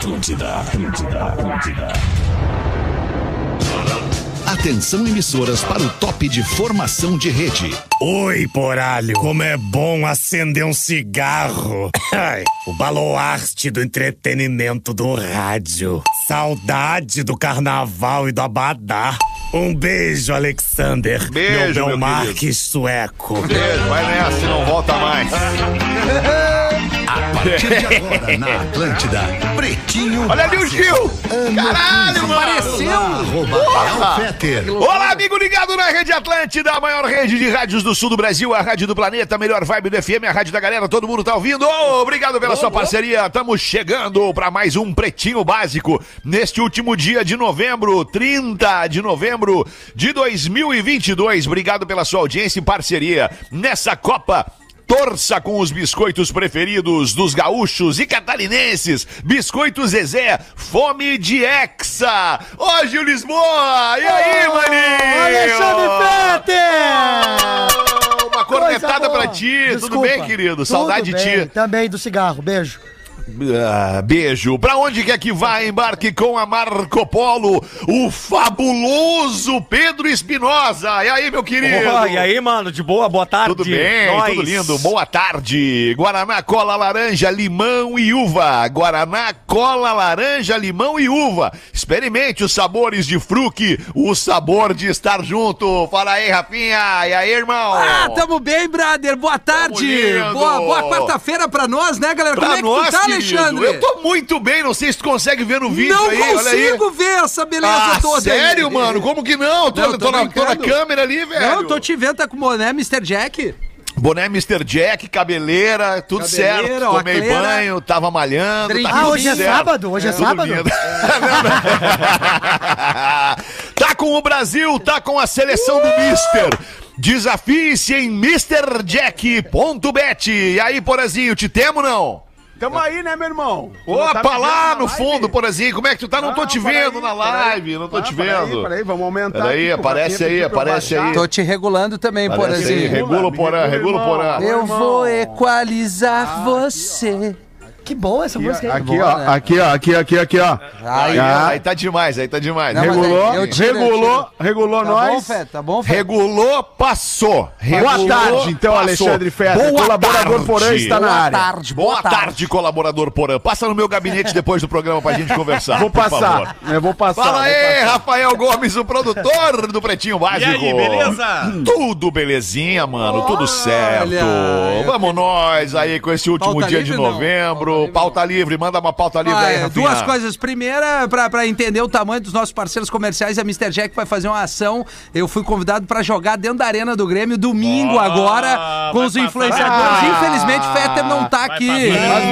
Atlântida, Atlântida, Atlântida. Atenção emissoras para o top de formação de rede. Oi, poralho, como é bom acender um cigarro. Ai, o baluarte do entretenimento do rádio. Saudade do carnaval e do abadá. Um beijo, Alexander. Beijo, meu meu Marques sueco. Beijo, vai nessa, não volta mais. A partir de agora na Atlântida, Pretinho Olha ali o. Gil! Caralho, 15. mano! Apareceu! Arroba. Olá, amigo ligado na Rede Atlântida, a maior rede de rádios do sul do Brasil, a rádio do planeta, a melhor vibe do FM, a rádio da galera, todo mundo tá ouvindo. Obrigado pela sua parceria. Estamos chegando para mais um Pretinho Básico neste último dia de novembro, 30 de novembro de 2022. Obrigado pela sua audiência e parceria nessa Copa Torça com os biscoitos preferidos dos gaúchos e catarinenses. Biscoitos Zezé, fome de Hexa. Ô, Gil Lisboa! E aí, maninho? Alexandre Fetter! Uma cornetada pra ti. Tudo Desculpa. bem, querido? Tudo Saudade de bem. ti. Também do cigarro. Beijo. Ah, beijo. Pra onde quer que vá, embarque com a Marco Polo, o fabuloso Pedro Espinosa. E aí, meu querido? Ó, e aí, mano, de boa, boa tarde. Tudo bem, Nós. tudo lindo. Boa tarde. Guaraná, cola, laranja, limão e uva. Guaraná, cola, laranja, limão e uva. Experimente os sabores de fruque, o sabor de estar junto. Fala aí, Rafinha. E aí, irmão? Ah, tamo bem, brother. Boa tarde. Boa, boa quarta-feira pra nós, né, galera? Pra Como é que nós, tu tá. Alexandre? Eu tô muito bem, não sei se tu consegue ver no vídeo Não aí. olha aí. consigo ver essa beleza Ah, toda sério, aí. mano? Como que não? Tô, Não, tô tô na, tô na câmera ali, velho. Não, tô te vendo, tá com o boné Mr. Jack. Boné Mr. Jack, cabeleira, tudo Cabeleira, certo. Tomei banho, tava malhando. Tá Ah, hoje é certo. sábado? Hoje é Tudo sábado? tá com o Brasil, tá com a seleção do Mister. Desafie-se em MrJack.bet. E aí, Porazinho, te temo não? Tamo aí, né, meu irmão? Opa, lá no fundo, Porazinho, como é que tu tá? Não tô te vendo na live, não tô te vendo. Peraí, peraí, vamos aumentar. Peraí, aqui, aparece aí, aparece aí. Tô te regulando também, aí, Porazinho. regula o Porã, regula o Porã. Eu vou equalizar você. Que boa essa música aí. Aqui, Boa, ó, né? aqui, ó, aqui, aqui, aqui, ó. Aí, Ah. aí tá demais, aí tá demais. Não, Regulou, aí eu tiro, regulou, regulou Tá bom, nós. Fé? Tá bom, Fé? Regulou, passou. Boa Regulou, tarde, então, passou. Alexandre Fetter. Boa Colaborador tarde. Porã está na Boa área. tarde, Boa tarde, colaborador Porã. Passa no meu gabinete depois do programa pra gente conversar. Vou passar, eu vou passar. Fala vou aí, passar. Rafael Gomes, o produtor do Pretinho Básico. E aí, beleza? Tudo belezinha, mano, tudo certo. Vamos nós aí com esse último Pauta dia livre, de não. Pauta livre, manda uma pauta livre Ah, aí, é, Rafinha. duas coisas. Primeira, pra, pra entender o tamanho dos nossos parceiros comerciais, a Mr. Jack vai fazer uma ação. Eu fui convidado pra jogar dentro da Arena do Grêmio domingo Ah, agora com os influenciadores. Ah, Infelizmente, o Fetter não tá vai aqui.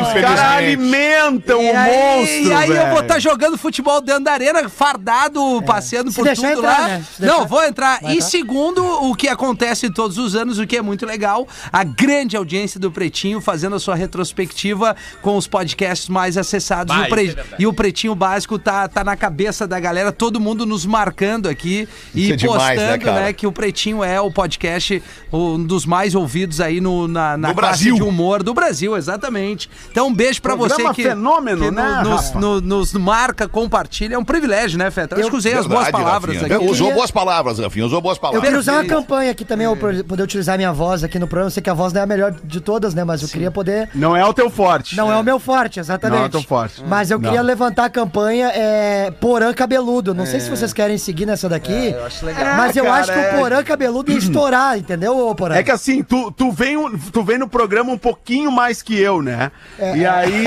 Os caras alimentam E o aí, monstro, e aí eu vou estar jogando futebol dentro da arena, fardado, passeando Se por tudo entrar, lá. né? Não, vou entrar. Vai e entrar. segundo, o que acontece todos os anos, o que é muito legal, a grande audiência do Pretinho fazendo a sua retrospectiva com os podcasts mais acessados. Vai, e, o Pre- é verdade. e o Pretinho Básico tá, tá na cabeça da galera, todo mundo nos marcando aqui e Isso é demais, postando, né, né, que o Pretinho é o podcast um dos mais ouvidos aí no, na, na No Brasil. de humor do Brasil, exatamente. Então, um beijo pra você que, fenômeno, que né, nos, no- nos marca, compartilha. É um privilégio, né, Feta? Eu acho que usei as boas Verdade, palavras Rafinha. aqui. Usou boas palavras, Rafinha, usou boas Eu palavras. queria usar uma campanha aqui também, eu pro- poder utilizar minha voz aqui no programa. Eu sei que a voz não é a melhor de todas, né? Mas eu queria poder. Não é o teu forte. Não é o meu forte, exatamente. Não é tão forte. Mas eu queria Não. levantar a campanha é, Porã Cabeludo. Não sei se vocês querem seguir nessa daqui. eu acho legal. Mas eu É, cara, acho que é- o Porã Cabeludo ia estourar, entendeu, ô Porã? É que assim, tu, tu, vem, tu vem no programa um pouquinho mais que eu, né? É. E aí.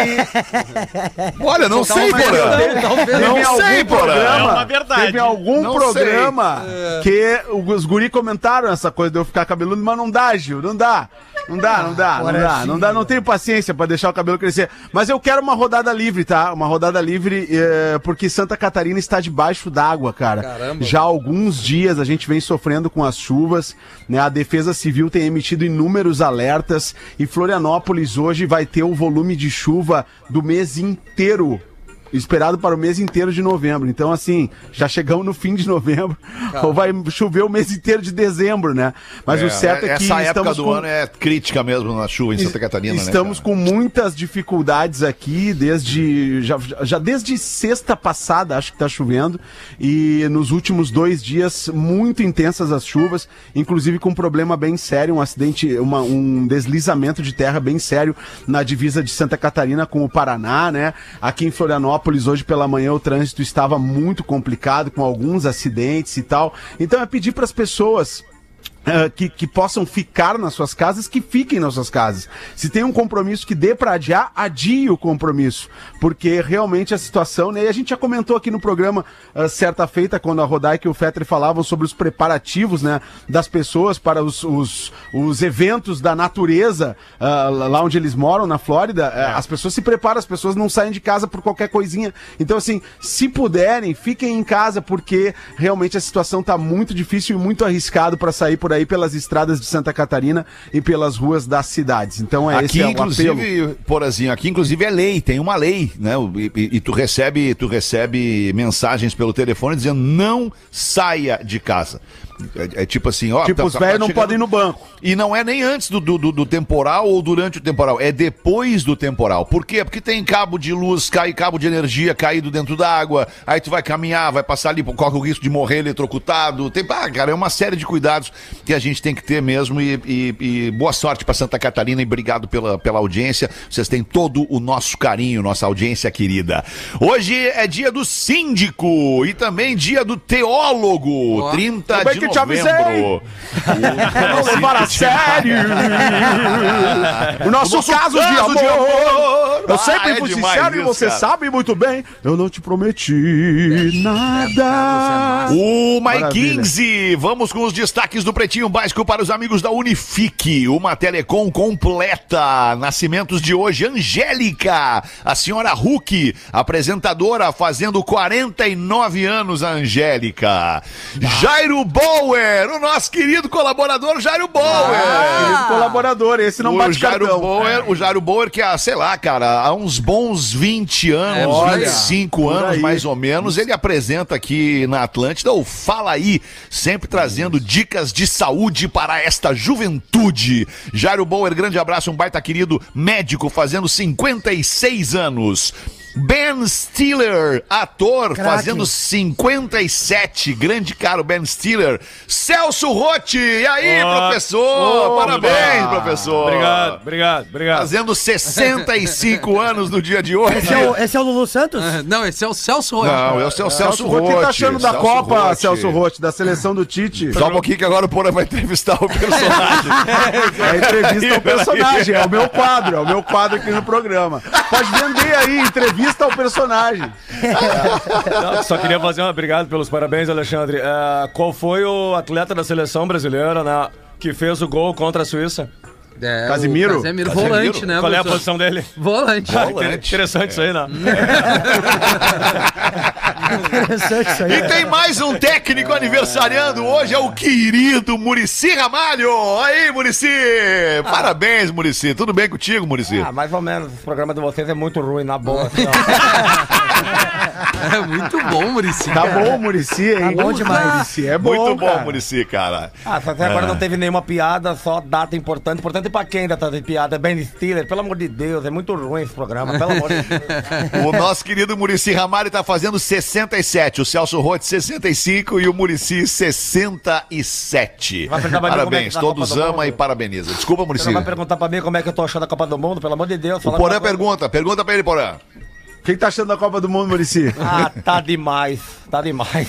Olha, não sei, Porã. teve, Não algum sei, Porã. programa. É uma verdade. Teve algum Não programa que os guri comentaram essa coisa de eu ficar cabeludo, mas não dá, Gil, não dá. Não dá, não dá, não dá, não dá, não tenho paciência pra deixar o cabelo crescer. Mas eu quero uma rodada livre, tá? Uma rodada livre, eh, porque Santa Catarina está debaixo d'água, cara. Caramba. Já há alguns dias a gente vem sofrendo com as chuvas, né? A Defesa Civil tem emitido inúmeros alertas e Florianópolis hoje vai ter o volume de chuva do mês inteiro esperado para o mês inteiro de novembro. Então, assim, já chegamos no fim de novembro, ou vai chover o mês inteiro de dezembro, né? Mas o certo é que essa época do com... ano é crítica mesmo na chuva em Santa Catarina, né? Estamos cara? com muitas dificuldades aqui desde já, já desde sexta passada, acho que está chovendo e nos últimos dois dias muito intensas as chuvas, inclusive com um problema bem sério, um acidente, uma- um deslizamento de terra bem sério na divisa de Santa Catarina com o Paraná, né? Aqui em Florianópolis hoje pela manhã o trânsito estava muito complicado com alguns acidentes e tal. Então é pedir para as pessoas ah, que, que possam ficar nas suas casas, que fiquem nas suas casas. Se tem um compromisso que dê para adiar, adie o compromisso. Porque realmente a situação, né? E a gente já comentou aqui no programa, ah, certa feita, quando a Rodaica e o Fetter falavam sobre os preparativos, né? Das pessoas para os, os, os eventos da natureza, ah, lá onde eles moram, na Flórida. ah, As pessoas se preparam, as pessoas não saem de casa por qualquer coisinha. Então, assim, se puderem, fiquem em casa, porque realmente a situação tá muito difícil e muito arriscado para sair por aí pelas estradas de Santa Catarina e pelas ruas das cidades. Então é Aqui, esse é o apelo. inclusive, Porazinho, aqui, inclusive, é lei, tem uma lei, né? E, e- e tu recebe, tu recebe mensagens pelo telefone dizendo não saia de casa. É, é tipo assim, ó. Tipo, tá- os tá velhos não chegando- podem ir no banco. E não é nem antes do, do, do- do temporal ou durante o temporal, é depois do temporal. Por quê? Porque tem cabo de luz, cai cabo de energia caído dentro da água, aí tu vai caminhar, vai passar ali, corre o risco de morrer eletrocutado. Tem, ah, cara, é uma série de cuidados que a gente tem que ter mesmo. E, e- e boa sorte para Santa Catarina e obrigado pela, pela audiência. Vocês têm todo o nosso carinho, nossa audiência querida. Hoje é dia do síndico e também dia do teólogo, 30 Como é de que te avisei? novembro. Não levar a sério. o nosso, nosso caso, de caso amor. de amor. Eu Ah, sempre é fui sincero e isso, você cara. sabe muito bem. Eu não te prometi nada. O My Maravilha. 15, vamos com os destaques do Pretinho Básico para os amigos da Unifique, uma telecom completa. Nascimentos de hoje, Angélica, a senhora Hulk, apresentadora, fazendo 49 anos, a Angélica. Jairo Bower, o nosso querido colaborador Jairo Bower. Querido colaborador, esse não o bate Jairo cartão. Bower, o Jairo Bower que há, sei lá, cara, há uns bons 20 anos, Olha, 25 por anos aí. mais ou menos, ele apresenta aqui na Atlântida o Fala Aí, sempre trazendo dicas de saúde para esta juventude. Jairo Bower, grande abraço, um baita querido médico fazendo 56 anos. Ben Stiller, ator, Craque. fazendo 57. Grande caro Ben Stiller. Celso Rotti, e aí, Ó. professor? Parabéns, professor. Obrigado, obrigado, obrigado. Fazendo 65 anos no dia de hoje. Esse é, o, esse é o Lulu Santos? Não, esse é o Celso Rotti. Não, esse é o Celso Celso Rotti, o que Rotti. tá achando da Celso Copa, Rotti. Celso Rotti, da seleção do Tite? Só um pouquinho que agora o Porã vai entrevistar o personagem. É a entrevista ao personagem, é o meu quadro, é o meu quadro aqui no programa. Pode vender aí, entrevista ao personagem. Não, só queria fazer uma obrigado pelos parabéns, Alexandre. É, qual foi o atleta da seleção brasileira né, que fez o gol contra a Suíça? É, Casimiro? Casemiro, Casemiro? volante, né? Qual é a posição dele? Volante. Ah, inter- Interessante isso aí, né? Interessante isso aí. E tem mais um técnico aniversariando hoje, é o querido Murici Ramalho. Aí, Murici! Parabéns, Murici. Tudo bem contigo, Murici? Ah, mais ou menos. O programa de vocês é muito ruim, na boa. É muito bom, Murici. Tá bom, Murici, hein? Tá bom demais. Murici, é bom, Muito bom, cara. Murici, cara. Ah, só até agora não teve nenhuma piada, só data importante. Importante pra quem ainda tá de piada? É Ben Stiller, pelo amor de Deus, é muito ruim esse programa, pelo amor de Deus. O nosso querido Murici Ramalho tá fazendo 67, o Celso Rotti 65 e o Murici 67. Vai perguntar pra mim como é Parabéns, a todos Copa do ama Mundo? e parabeniza. Desculpa, Você Murici. não vai perguntar pra mim como é que eu tô achando a Copa do Mundo, pelo amor de Deus. O Porã pergunta, pergunta pra ele, Porã. O que, que tá achando da Copa do Mundo, Murici? Ah, tá demais, tá demais.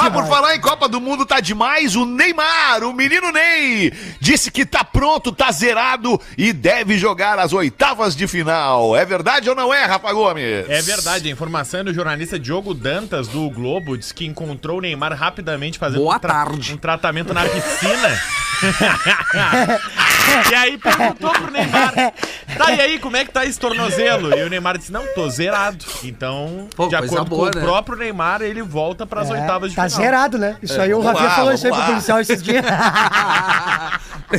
Ah, por falar em Copa do Mundo, tá demais. O Neymar, o menino Ney, disse que tá pronto, tá zerado e deve jogar as oitavas de final. É verdade ou não é, Rafa Gomes? É verdade, a informação é do jornalista Diogo Dantas, do Globo, diz que encontrou o Neymar rapidamente fazendo Boa um, tra- tarde. um tratamento na piscina. E aí perguntou pro Neymar: tá, e aí, como é que tá esse tornozelo? E o Neymar disse: não, tô zerado. Então, Pô, de acordo boa, com né? o próprio Neymar, ele volta pras oitavas de Tá final. zerado, né? Isso aí o Rafinha lá, falou isso aí pro policial esses dias.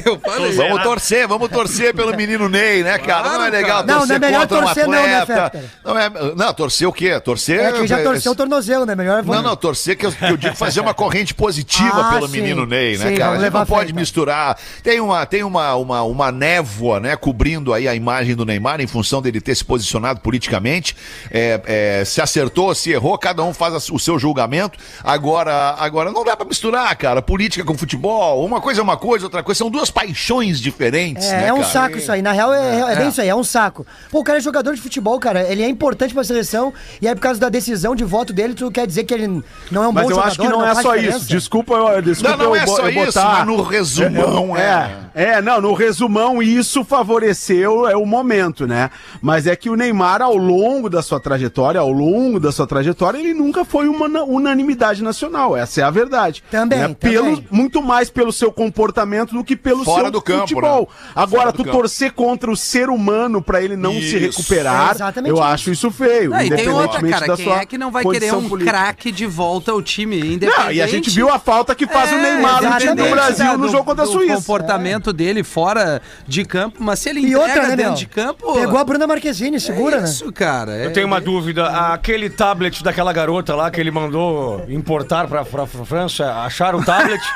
Eu falei. Vamos torcer, vamos torcer pelo menino Ney, né, cara? Claro, não é legal cara. Não, torcer não é melhor contra um torcer não, né? Não, é, não, torcer o quê? Torcer... É que já torceu o tornozelo, né? Melhor Não, não, torcer que eu, que eu digo fazer uma corrente positiva Ah, pelo sim. menino Ney, né, Sim, cara? A gente não pode frente. misturar. Tem uma, tem uma, uma, uma névoa, né, cobrindo aí a imagem do Neymar em função dele ter se posicionado politicamente. É, é, se acertou, se errou, cada um faz a- o seu julgamento. Agora, agora não dá pra misturar, cara, política com futebol. Uma coisa é uma coisa, outra coisa. São duas paixões diferentes, É, né, é um cara? saco isso aí. Na real, é, é bem isso aí, é um saco. Pô, o cara é jogador de futebol, cara. Ele é importante pra seleção. E aí, por causa da decisão de voto dele, tu quer dizer que ele não é um Mas bom eu jogador? acho que não, é faz só diferença? isso. Desculpa, eu, desculpa Não, não eu, é só eu isso, mas no resumão é, é. É, não, no resumão isso favoreceu é o momento, né? Mas é que o Neymar, ao longo da sua trajetória, ao longo da sua trajetória, ele nunca foi uma na- unanimidade nacional. Essa é a verdade. Também, né? também. Pelo, muito mais pelo seu comportamento do que pelo Fora seu do campo, futebol. né? Agora, Fora tu torcer contra o ser humano pra ele não se Isso. recuperar, É eu isso. acho isso feio. Não, e tem outra, independentemente cara. da Quem sua é que não vai querer um craque de volta ao time, independente? Não, e a gente viu a falta que faz o É, Neymar no time do Brasil né, no jogo contra a Suíça. comportamento dele fora de campo, mas se ele E entrega outra, né, dentro meu? de campo... Pegou a Bruna Marquezine, segura, é né? isso, cara. é- Eu tenho uma dúvida. Aquele tablet daquela garota lá que ele mandou importar pra, pra, pra França, acharam o tablet?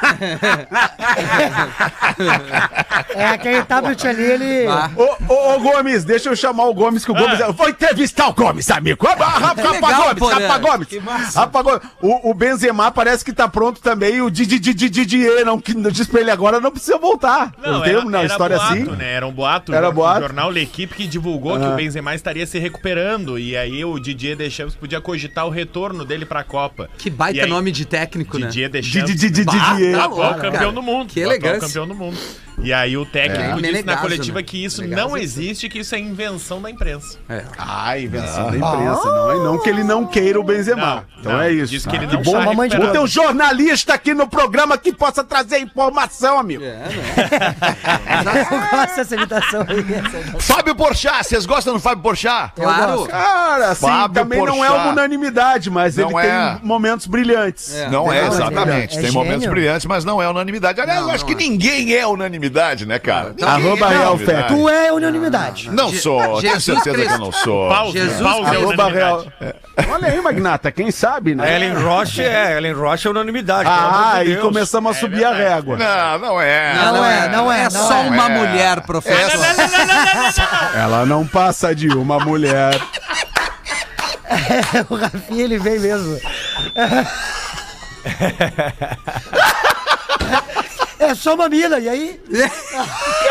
É, aquele tablet ali, ele. Ah. Ô, ô, ô, Gomes, deixa eu chamar o Gomes, que o Gomes. Eu vou entrevistar o Gomes, amigo. Rafa, Rafa, legal, Gomes. Rafa Gomes. Rafa Gomes. O, o Benzema parece que tá pronto também. O Didi Didi Didier, não, que diz pra ele agora, não precisa voltar. Não, tem uma história boato, assim. Né? Era um boato. Era o boato. jornal L'Equipe que divulgou que o Benzema estaria se recuperando. E aí o Didier Deschamps podia cogitar o retorno dele pra Copa. Que baita aí, nome de técnico, né? Didier Deschamps. Didi Didi Bah, Didier. tá Atual campeão cara. do mundo. Que elegância. campeão do mundo. E aí o técnico É. disse na coletiva né? que isso Menegaso não existe, que isso é invenção da imprensa. É. Ai, invenção da imprensa. Não, é não que ele não queira o Benzema. Não, então não. é isso. Diz que ele Ah, não bom. está mamãe de ter um jornalista aqui no programa que possa trazer informação, amigo. É, né? Eu gosto dessa imitação aí. Fábio Porchat, vocês gostam do Fábio Porchat? Claro. Cara, assim, Fábio também não é Porchat. uma unanimidade, mas Não ele é. tem momentos brilhantes. É. Não é, Não, exatamente. é Tem gênio. momentos brilhantes, mas não é unanimidade. Aliás, eu acho que ninguém é unanimidade, né, cara? Ninguém Arroba é Real. Fetter. Tu é unanimidade. Não sou, tenho Jesus certeza que eu Cristo. não sou. Pause, Jesus pause é Arroba. Real. Olha aí, Magnata, quem sabe, né? Ellen Roche é, Ellen Roche é unanimidade. Ah, e começamos a subir a régua. Não, não é. Não é, não é, É não só uma É. mulher, professor. Ela não passa de uma mulher. o Rafinha, ele vem mesmo. É só uma mina, e aí?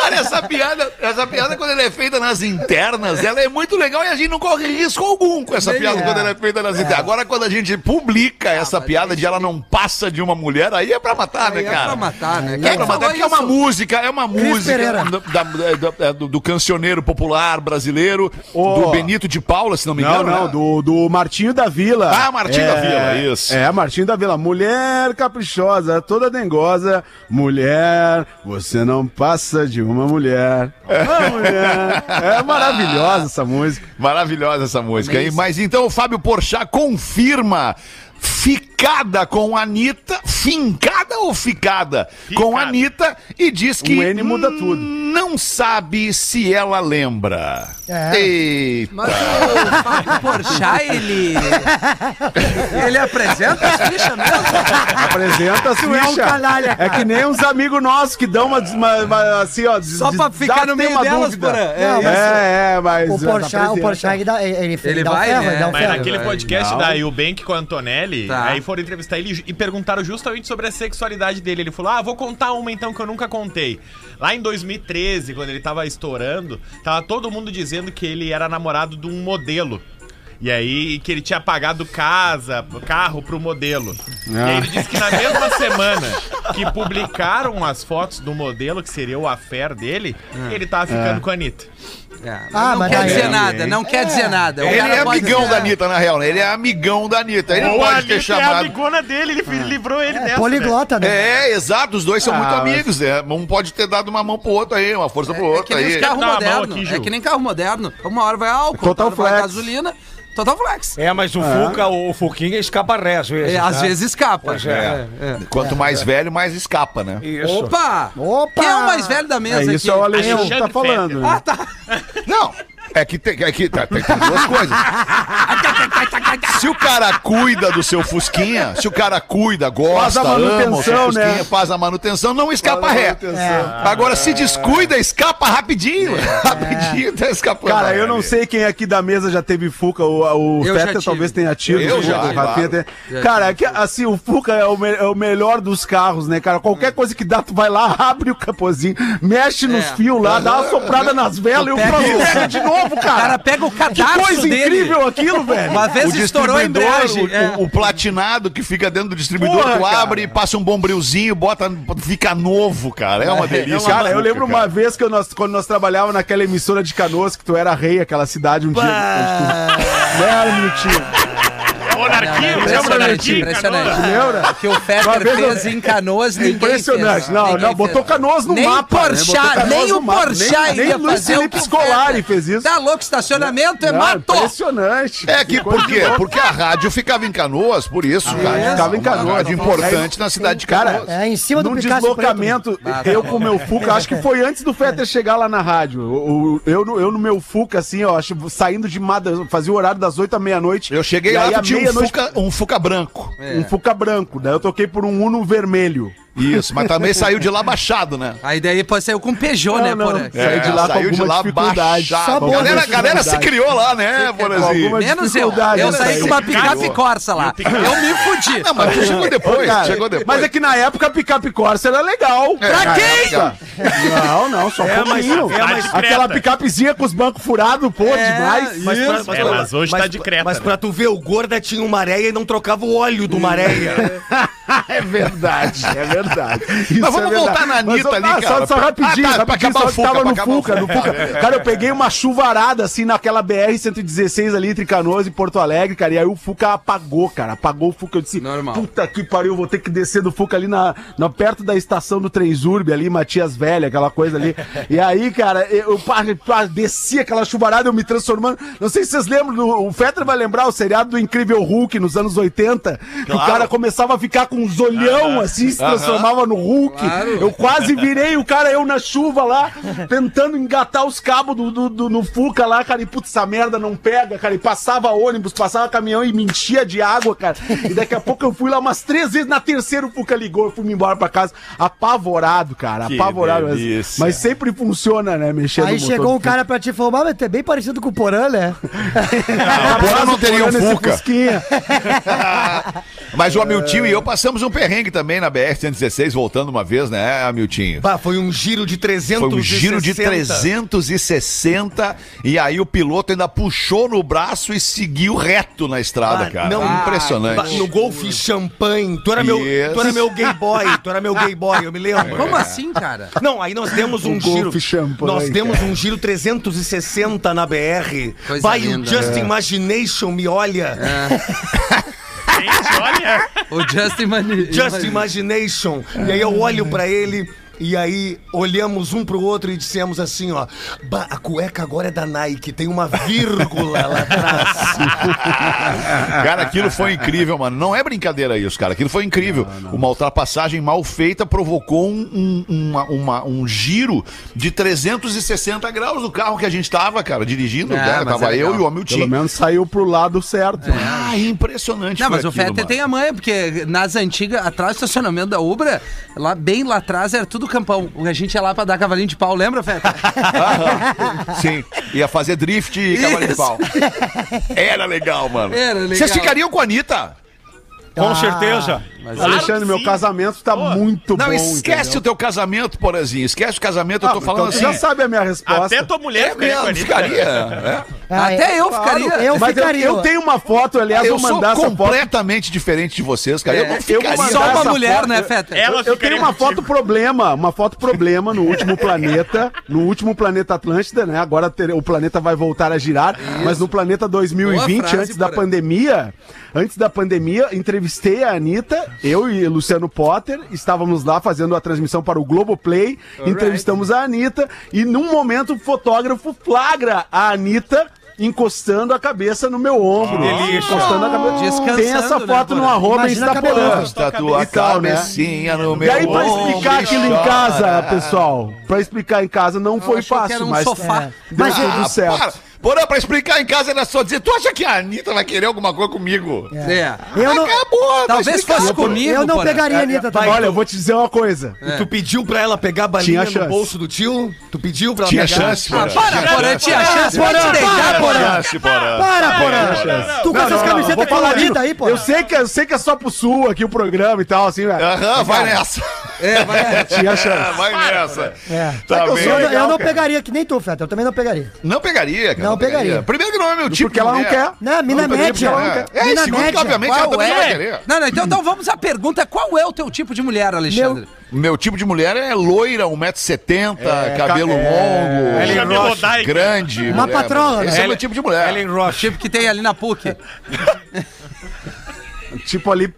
Cara, essa piada, essa piada quando ela é feita nas internas, ela é muito legal e a gente não corre risco algum com essa Nem piada é. quando ela é feita nas internas. Agora, quando a gente publica essa piada de ela não passa de uma mulher, aí é pra matar, né, Aí é cara? pra matar, né? É Quem pra falou matar, porque é uma música, é uma música do, da- da- do- do cancioneiro popular brasileiro, Ô. do Benito de Paula, se não me Não, engano. não, né? do, do Martinho da Vila. Ah, Martinho É, da Vila, isso. É, Martinho da Vila. Mulher caprichosa, toda dengosa. Mulher, você não passa de uma mulher. Ah, mulher. É maravilhosa essa música. Maravilhosa essa música, hein? Mas então o Fábio Porchat confirma ficada com a Anitta, fincada ou ficada, com a Anitta e diz que Um N muda hum, tudo. não sabe se ela lembra. É. Eita. Mas o Fábio Porchat, ele... Ele apresenta as fichas mesmo? Apresenta as Tu é um fichas. canalha, É que nem uns amigos nossos que dão uma, uma- uma- assim, ó. Só pra ficar no meio delas, dúvida. É, Não, mas- É, é, mas. O Porchat, o. Porchat, ele dá, ele, ele, Ele dá vai, um ferro, né? ele dá um Mas ferro. naquele podcast Não. da Eubank com o Antonelli, Tá. aí foram entrevistar ele e perguntaram justamente sobre a sexualidade dele. Ele falou: Ah, vou contar uma então que eu nunca contei. Lá em 2013, quando ele tava estourando, tava todo mundo dizendo que ele era namorado de um modelo. E aí que ele tinha pagado casa, carro pro modelo. E aí ele disse que na mesma semana que publicaram as fotos do modelo, que seria o affair dele, ele tava ficando com a Anitta. É, Ah, não mas quer daí- dizer nada, não quer dizer nada. O Ele é amigão dizer- da Anitta, na real, né? Ele é amigão da Anitta. Ele não Ou pode ter Anitta é a chamado. amigona dele, ele fi- livrou ele dessa. né? Poliglota, né? É, exato, os dois são Ah, muito mas- amigos. É. Um pode ter dado uma mão pro outro aí, uma força pro É outro que nem aí. mão modernos. aqui, É que nem carro moderno. Uma hora vai álcool, Total outra hora vai gasolina. Total flex. É, mas o Fuca, o Fuquinha escapa ré, às vezes. É, às né? vezes escapa. É. É, é. Quanto mais velho, mais escapa, né? Isso. Opa! Opa! Quem é o mais velho da mesa É isso é aqui? o Alexandre que tá Alexandre falando. né? Ah, tá. Não, é que tem, é que, tá, tem, tem duas coisas. Se o cara cuida do seu Fusquinha, se o cara cuida, gosta, Faz a ama o seu manutenção, Fusquinha, né? faz a manutenção, não escapa ré. manutenção. Agora, se descuida, escapa rapidinho. Rapidinho tá escapando. Cara, eu não sei quem aqui da mesa já teve Fuca. O, o tive. talvez tenha tido. Eu já, claro. tem- Já Cara, é que, assim, o Fuca é o, me- é o melhor dos carros, né, cara? Qualquer coisa que dá, tu vai lá, abre o capozinho, mexe nos É. fios lá, dá uma soprada nas velas e o pega de novo, O cara. cara pega o que cadarço coisa dele. incrível aquilo, velho. Uma vez O estourou a distribuidor, embreagem. o, é. o- o platinado que fica dentro do distribuidor, Porra, tu cara. abre, passa um bombrilzinho, bota, fica novo, cara. É uma delícia. Cara, eu Fuca, lembro cara. uma vez que eu- nós, quando nós trabalhávamos naquela emissora de Canoas, que tu era rei, aquela cidade um dia. Né, minutinho. Monarquia, Não, lembra impressionante, impressionante. Lembra? O que o Fetter fez em Canoas, ninguém Impressionante. fez. Não, não, botou. Canoas no nem mapa, né? Porchat, Botou Canoas nem o. Porchat Nem- nem Luiz fazer o Felipe Scolari fez isso. Tá louco, estacionamento é Não, mato. Impressionante. É que por quê? Porque a rádio ficava em Canoas, por isso, cara. ficava em Canoas. Rádio importante na cidade de Cara, Canoas. É, em cima do Num Picasso deslocamento, eu com o meu Fuca, acho que foi antes do Fetter chegar lá na rádio. Eu, no- eu no meu Fuca, assim, ó, acho, saindo de madrugada, fazia o horário das 8 à meia-noite. Eu cheguei lá, tinha um meia-noite, fuca, um fuca branco. um Fuca branco. Daí eu toquei por um Uno vermelho. Isso, mas também saiu de lá baixado, né? Aí daí depois saiu com Peugeot, né, Não. Porã? Saí de lá com saiu de alguma lá dificuldade. baixado. Só A boa galera, a galera se criou lá, né, Com alguma Menos eu. Eu né, saí com uma picape Corsa lá. Eu me fudi. Não, mas tu chegou depois, Cara, chegou depois. Mas é que na época a picape Corsa era legal. Pra Na quem? época. Não, não, só um É, mas- pouquinho. é, mas- Aquela picapezinha com os bancos furados, pô, demais. Mas, pra- É, mas hoje tá de creta, Mas né? pra tu ver, o Gorda tinha um maréia e não trocava o óleo do maréia. É verdade, é verdade. Isso Mas vamos é verdade. voltar na Anitta Mas, ali, ah, cara. Só, só rapidinho, Ah, tá, rapidinho, só o Fuca, tava no o Fuca, no Fuca. Cara, eu peguei uma chuvarada, assim, naquela BR-116 ali entre Canoas e Porto Alegre, cara, e aí o Fuca apagou, cara, apagou o Fuca. Eu disse, Normal. puta que pariu, vou ter que descer do Fuca ali na, na- perto da estação do Trenzurbe, ali, Matias Velha, aquela coisa ali. E aí, cara, eu pá, desci aquela chuvarada, eu me transformando. Não sei se vocês lembram, o Fetter vai lembrar o seriado do Incrível Hulk nos anos 80, que o cara começava a ficar com uns olhão, assim, se transformava no Hulk. Claro. Eu quase virei o cara, eu na chuva lá, tentando engatar os cabos do, do- do- no Fuca lá, cara, e putz, essa merda não pega, cara, e passava ônibus, passava caminhão e me enchia de água, cara. E daqui a pouco eu fui lá umas três vezes, na terceira o Fuca ligou, eu fui embora pra casa, apavorado, cara, Que apavorado. Mas, mas sempre funciona, né, mexer Aí no motor chegou um cara pra te falar, mas é bem parecido com o Porã, né? Ah, o Porã não teria um Fuca. Mas o Amiltinho e eu passamos um perrengue também na BR-116, voltando uma vez, né, Amiltinho? Bah, foi um giro de 300 Foi um giro de 360 e aí o piloto ainda puxou no braço e seguiu reto na estrada, Ah, cara. não. Impressionante. No Golf Champanhe. Tu era, meu, tu era meu gay boy. Tu era meu gay boy, eu me lembro. Como assim, cara? Não, aí nós demos um O giro. Nós demos um giro 360 na BR. Coisa Vai, linda. o Just Imagination me olha. Gente, olha. O Justin Mani... Just Imagination. E aí eu olho pra ele. E aí olhamos um pro outro e dissemos assim, ó, "Bah, a cueca agora é da Nike, tem uma vírgula lá atrás. Cara, aquilo foi incrível, mano. Não é brincadeira isso, cara. Aquilo foi incrível. Uma ultrapassagem mal feita provocou um, um, uma- uma- um giro de 360 graus no carro que a gente tava, cara, dirigindo. É, né? Tava é eu e o Pelo Hamilton. menos saiu pro lado certo. Ah, impressionante. Não, mas o aquilo, Fetter mano. tem a manha, porque nas antigas, atrás do estacionamento da Ubra, lá bem lá atrás era tudo campão. A gente ia lá pra dar cavalinho de pau, lembra? Aham. Sim, ia fazer drift e cavalo de pau. Era legal, mano. Era legal. Vocês ficariam com a Anitta? Com certeza. Mas Alexandre, que meu sim. casamento tá muito Não, bom. esquece entendeu? o teu casamento, porazinho. Esquece o casamento, eu Ah, tô falando então assim. já sabe a minha resposta. Até tua mulher É ficaria mesmo, ficaria. é. Ah, Até eu Claro. ficaria. Eu Mas eu, ficaria. eu tenho uma foto, aliás, Eu vou sou mandar essa foto. completamente diferente de vocês, cara. eu não eu ficaria... Só uma mulher, foto. né, Feta? Ela Eu tenho uma contigo. foto problema, uma foto problema no último planeta, no último planeta Atlântida, né? Agora ter- o planeta vai voltar a girar, mas no planeta 2020, Boa frase, antes da pandemia, antes da pandemia, entrevistei a Anitta, eu e Luciano Potter, estávamos lá fazendo a transmissão para o Globoplay, entrevistamos a Anitta e num momento o fotógrafo flagra a Anitta encostando a cabeça no meu ombro. delícia. Encostando a cabeça. Descansando, Tem essa né, foto no Porã? arroba Imagina a Instaporã. tua E tal, né? no meu E aí, pra explicar aquilo em casa, pessoal, pra explicar em casa não foi achou que fácil, era um mas sofá. deu Mas, tudo Ah, certo. para. Porra, pra explicar em casa era só dizer, tu acha que a Anitta vai querer alguma coisa comigo? É. Eu não, Acabou, tá Talvez explicado. fosse comigo, eu não Porã. pegaria a Anitta também. Olha, eu vou te dizer uma coisa. Tu pediu pra ela pegar a balinha Tinha no chance. bolso do tio? Tu pediu pra ela Tinha pegar? chance, Ah, Porã. para, Porã, tinha chance. Pode Porã, deitar, para, Porã. Chance, Porã. Para, Porã! Tu com essas camisetas coloridas aí, pô. Eu sei, que, eu sei que é só pro sul aqui o programa e tal, assim, velho. Aham, vai nessa. É, vai. Tinha chance. Vai nessa. É. Tá que eu bem. Eu, não- eu não pegaria, que nem tu, Feta. Eu também não pegaria. Não pegaria, cara. Não pegaria. Primeiro que não é meu tipo Porque ela não mulher. quer. Não, mina Não pegaria média. ela não É, é e Mina segundo que, média. obviamente, ela Qual também não vai é? querer. Não, não, então, então vamos à pergunta: qual é o teu tipo de mulher, Alexandre? Meu tipo de mulher é loira, 1,70m, cabelo ca- longo, Roche. grande. Uma mulher. patroa, né? Esse é o meu tipo de mulher. Ellen O Roche. tipo que tem ali na PUC. Tipo ali.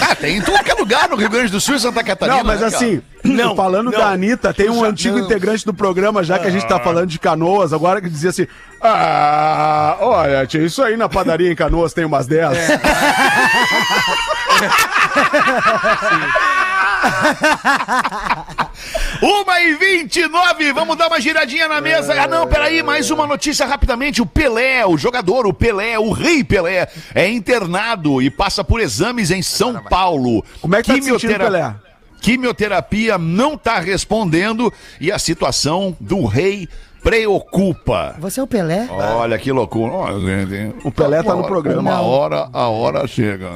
Ah, tem em tudo que é lugar no Rio Grande do Sul e Santa Catarina. Não, mas né, assim, Não, falando não. da Anitta, tem um Já- antigo não. integrante do programa, já que a gente tá falando de canoas, agora que dizia assim: Ah, olha, tia, isso aí na padaria em canoas tem umas 10. Uma e 29, vamos dar uma giradinha na mesa. Ah, não, peraí, mais uma notícia rapidamente. O Pelé, o jogador, o Pelé, o rei Pelé, é internado e passa por exames em São Paulo. Como é que tá te sentindo, Pelé? Quimioterapia não tá respondendo e a situação do rei preocupa. Você é o Pelé? Olha que loucura. O Pelé tá no programa. Uma hora, a hora chega.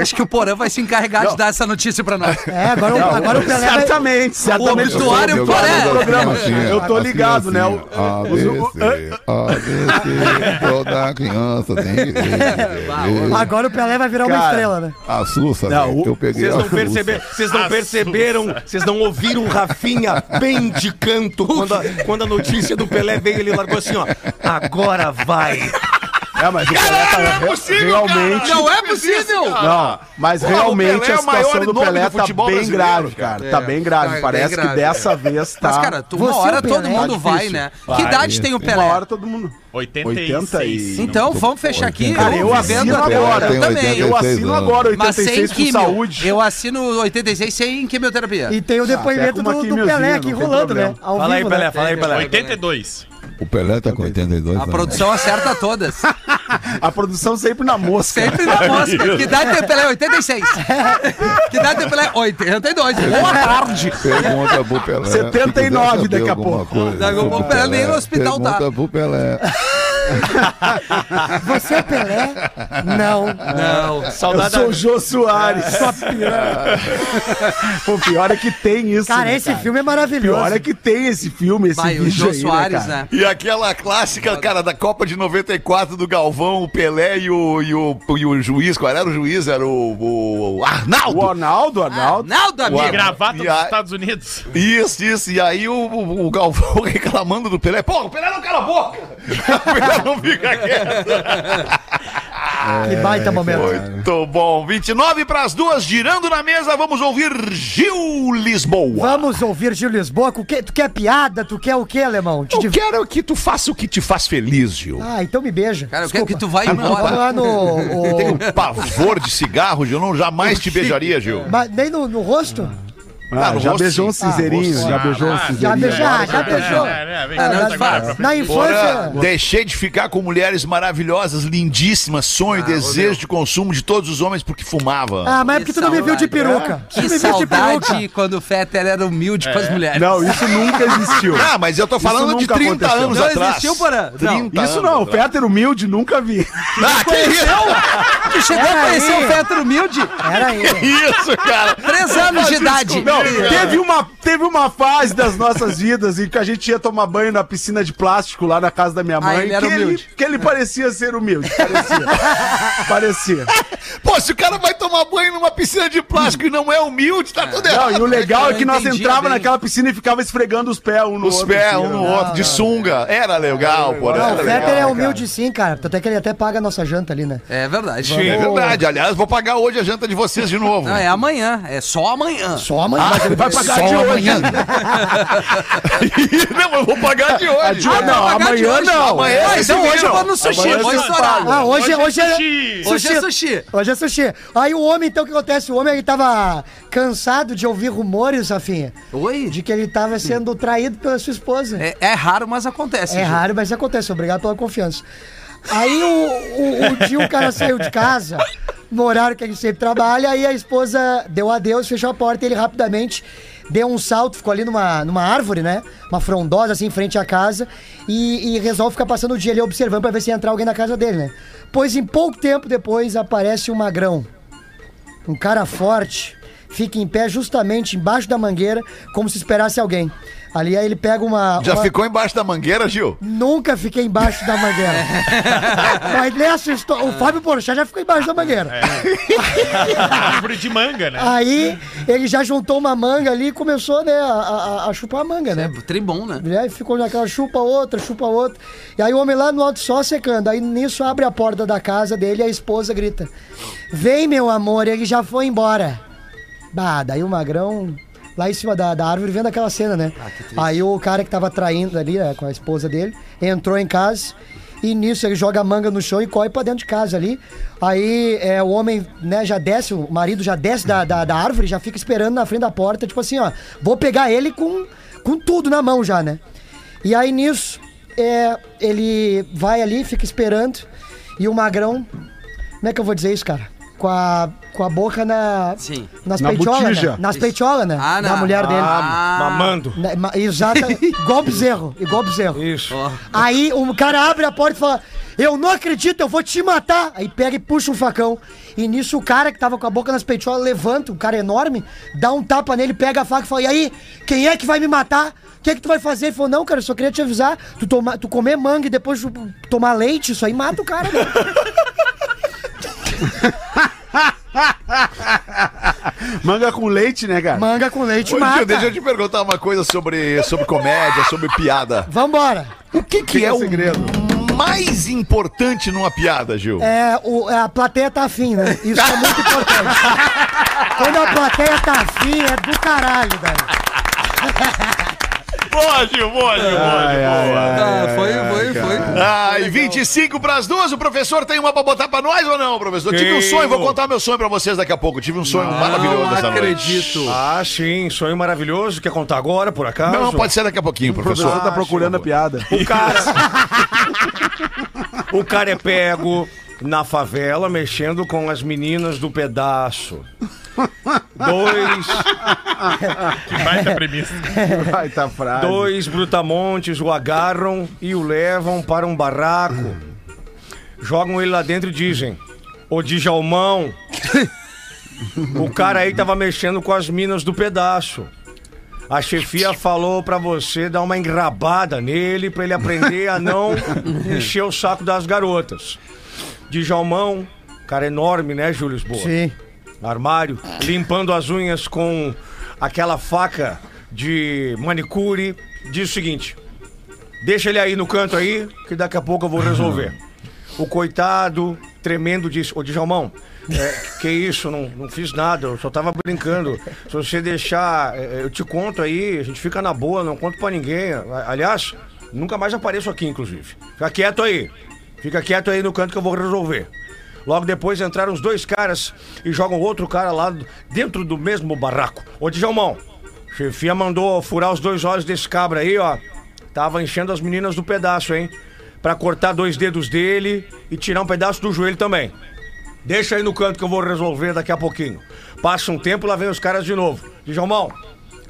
Acho que o Porã vai se encarregar de dar essa notícia pra nós. É, agora, o- agora o Pelé vai... Certamente, O certamente. obituário Eu é Porã. no programa. Assim, Eu tô ligado, né? O- ABC, ABC, toda criança tem que ter. Agora o Pelé vai virar uma Cara, estrela, né? A Sussa, Não, o- eu peguei Vocês a não, Sussa. perceber, vocês não perceberam, vocês não ouviram o Rafinha bem de canto quando a, quando a notícia do Pelé veio, ele largou assim, ó. Agora vai. É, mas o Pelé tá re- realmente. Não é possível! Não, mas o realmente é a situação do Pelé do tá futebol bem brasileiro, grave, cara. cara. Tá bem grave. tá bem Parece grave. que dessa vez tá. Mas, cara, tu, uma Você, hora todo mundo tá vai, né? Que idade tem o Uma Pelé? hora todo mundo. 86. 80 e- Então, vamos fechar aqui. Cara, eu assino agora. Eu também. Eu 86 assino agora Mas sem 86 com saúde. Eu assino 86 sem quimioterapia. E tem o depoimento com uma do, Pelé não aqui rolando, né? Ao Fala aí, Pelé, né? fala aí, Pelé. 82. O Pelé tá com 82 A produção acerta todas. A produção sempre na mosca. Sempre na mosca. Que idade tem o Pelé? 86. Que idade tem o Pelé? 82. Boa tarde. Pergunta pro Pelé. 79 se quiser daqui a pouco. coisa Daqui a pouco sobre o Pelé nem no hospital tá. Pergunta pro Pelé. Você é o Pelé? Não. Não. Eu Saudade sou o Jô Soares. Só pior. Pô, pior é que tem isso. Cara, né, esse filme é maravilhoso. Pior é que tem esse filme, esse Vai, o vídeo Jô aí, Soares, cara? né? E aquela clássica, cara, da Copa de 94 do Galvão, o Pelé e o, e o, e o juiz, qual era o juiz? Era o, o Arnaldo. O Arnaldo, o Arnaldo. Naldo, amigo. Uau. Gravata dos a- Estados Unidos. Isso, isso. E aí o, o, o Galvão reclamando do Pelé. Pô, o Pelé não cala a boca. Pelé não fica quieto. Que baita momento. Muito bom. 29 para as duas, girando na mesa, vamos ouvir Gil Lisboa. Vamos ouvir Gil Lisboa. O que- Tu quer piada? Tu quer o quê, alemão? Te Eu div- quero que tu faça o que te faz feliz, Gil. Ah, então me beija. Cara, eu quero Desculpa. que tu vá Vamos embora. lá no... o- Tem um pavor de cigarro, Gil. Não jamais te beijaria, Gil. Mas nem no, no rosto? Ah, no já rosto, beijou um sim. cinzeirinho, Ah, já beijou um ah, Já cinzeirinho. beijar, já beijou. É, é, vem Ah, agora Na. Porra, infância... deixei de ficar com mulheres maravilhosas, lindíssimas, sonho, desejo de consumo de todos os homens porque fumava. Ah, mas é porque tu não me viu de peruca. Tu Que me viu de peruca. saudade quando o Fetter era humilde com as mulheres. Não, isso nunca existiu. Ah, mas eu tô falando de nunca 30 aconteceu. anos Não atrás. existiu, Porã? Não. 30 Isso anos não, atrás. Fetter humilde, nunca vi. Ah, que isso? Tu chegou a conhecer o Fetter humilde? Era aí. Isso, cara. Três anos de idade. Não, Não, teve, uma, teve uma fase das nossas vidas em que a gente ia tomar banho na piscina de plástico lá na casa da minha mãe. ele era que, humilde. que ele parecia ser humilde. Parecia. parecia. Pô, se o cara vai tomar banho numa piscina de plástico e não é humilde, tá tudo Não, errado. e o legal é que nós entrava bem. naquela piscina e ficava esfregando os pés um no Os outro. pés assim, um no né? outro, de sunga. Era legal, pô. Não, o. Fetter é humilde sim, cara. Tanto é que ele até paga a nossa janta ali, né? É verdade. Sim, é verdade. Aliás, vou pagar hoje a janta de vocês de novo. Não, é amanhã. É só amanhã. Só amanhã. Ah, mas ele vai pagar de hoje. amanhã. não, eu vou pagar de hoje. hoje não, amanhã hoje. não. Amanhã Ah, então hoje eu vou no sushi. Pagam. Ah, hoje, hoje, Hoje é é sushi. Hoje é sushi. Hoje é sushi. Aí o homem, então, o que acontece? O homem, ele tava cansado de ouvir rumores, Rafinha, Oi? de que ele tava sendo traído pela sua esposa. É, é raro, mas acontece. É Gil. raro, mas acontece. Obrigado pela confiança. Aí o, o, o dia o cara saiu de casa, no horário que ele sempre trabalha, aí a esposa deu adeus, fechou a porta e ele rapidamente deu um salto, ficou ali numa, numa árvore, né? Uma frondosa assim em frente à casa e, e resolve ficar passando o dia ali observando pra ver se entrar alguém na casa dele, né? Pois em pouco tempo depois aparece um magrão. Um cara forte, fica em pé justamente embaixo da mangueira, como se esperasse alguém. Ali aí ele pega uma. Já uma- ficou embaixo da mangueira, Gil? Nunca fiquei embaixo da mangueira. Mas nessa história, o Fábio Porchat já ficou embaixo da mangueira. Árvore de manga, né? Aí ele já juntou uma manga ali e começou, né, a, a- a chupar a manga, né? É tribom, né? E aí ficou naquela chupa outra, chupa outra. E aí o homem lá no alto só secando. Aí nisso abre a porta da casa dele e a esposa grita: Vem, meu amor, ele já foi embora. Bah, daí o magrão. Lá em cima da, da árvore vendo aquela cena, né? aí o cara que tava traindo ali, né, com a esposa dele, entrou em casa e nisso ele joga a manga no chão e corre pra dentro de casa ali. Aí é, o homem, né, já desce, o marido já desce da, da, da árvore, já fica esperando na frente da porta, tipo assim, ó, vou pegar ele com, com tudo na mão já, né? E aí nisso, é, ele vai ali, fica esperando, e o magrão, como é que eu vou dizer isso, cara? Com a, com a boca na, Sim. nas Na peitiolas, né? Nas peitiolas, né? Ah, da mulher dele. Ah, Mamando. Ma- Exato, igual bezerro, igual bezerro. Isso. ó. Aí o cara abre a porta e fala: Eu não acredito, eu vou te matar. Aí pega e puxa um facão. E nisso o cara que tava com a boca nas peitiolas levanta, um cara enorme, dá um tapa nele, pega a faca e fala: E aí, quem é que vai me matar? O que é que tu vai fazer? Ele falou: Não, cara, eu só queria te avisar. Tu, toma, tu comer manga e depois tu tomar leite, isso aí mata o cara, né? Manga com leite, né, cara? Manga com leite Ô, mata. Gil, deixa eu te perguntar uma coisa sobre, sobre comédia, sobre piada. Vambora. O que, que é, é o o segredo? mais importante numa piada, Gil? É, o, a plateia tá afim, né? Isso é muito importante. Quando a plateia tá afim, é do caralho, velho. Boa, Gil, boa, Gil, boa, Gil, Ah, foi, foi, foi. Ah, e 25 pras duas, o professor tem uma pra botar pra nós ou não, professor? Tive um sonho, vou contar meu sonho pra vocês daqui a pouco. Tive um sonho maravilhoso Não essa noite. acredito. Ah, sim, sonho maravilhoso. Quer contar agora, por acaso? Não, pode ser daqui a pouquinho, O professor professor. tá procurando a piada. O cara. o cara é pego na favela mexendo com as meninas do pedaço. Dois, Que baita premissa. Vai, tá frase. dois brutamontes o agarram e o levam para um barraco. Jogam ele lá dentro e dizem: Ô Djalmão, o cara aí tava mexendo com as minas do pedaço. A chefia falou pra você dar uma engrabada nele pra ele aprender a não encher o saco das garotas. Djalmão, cara enorme, né, Júlio Lisboa? Sim. Armário, limpando as unhas com aquela faca de manicure. Diz o seguinte: deixa ele aí no canto aí, que daqui a pouco eu vou resolver. O coitado, tremendo, disse: Ô Djalmão, é, que isso, não, não fiz nada, eu só tava brincando. Se você deixar, é, eu te conto aí, a gente fica na boa, não conto pra ninguém. Aliás, nunca mais apareço aqui, inclusive. Fica quieto aí. Fica quieto aí no canto que eu vou resolver. Logo depois entraram os dois caras e jogam outro cara lá dentro do mesmo barraco. Ô Djalmão, chefia mandou furar os dois olhos desse cabra aí, ó. Tava enchendo as meninas do pedaço, hein? Pra cortar dois dedos dele e tirar um pedaço do joelho também. Deixa aí no canto que eu vou resolver daqui a pouquinho. Passa um tempo, lá vem os caras de novo. Djalmão,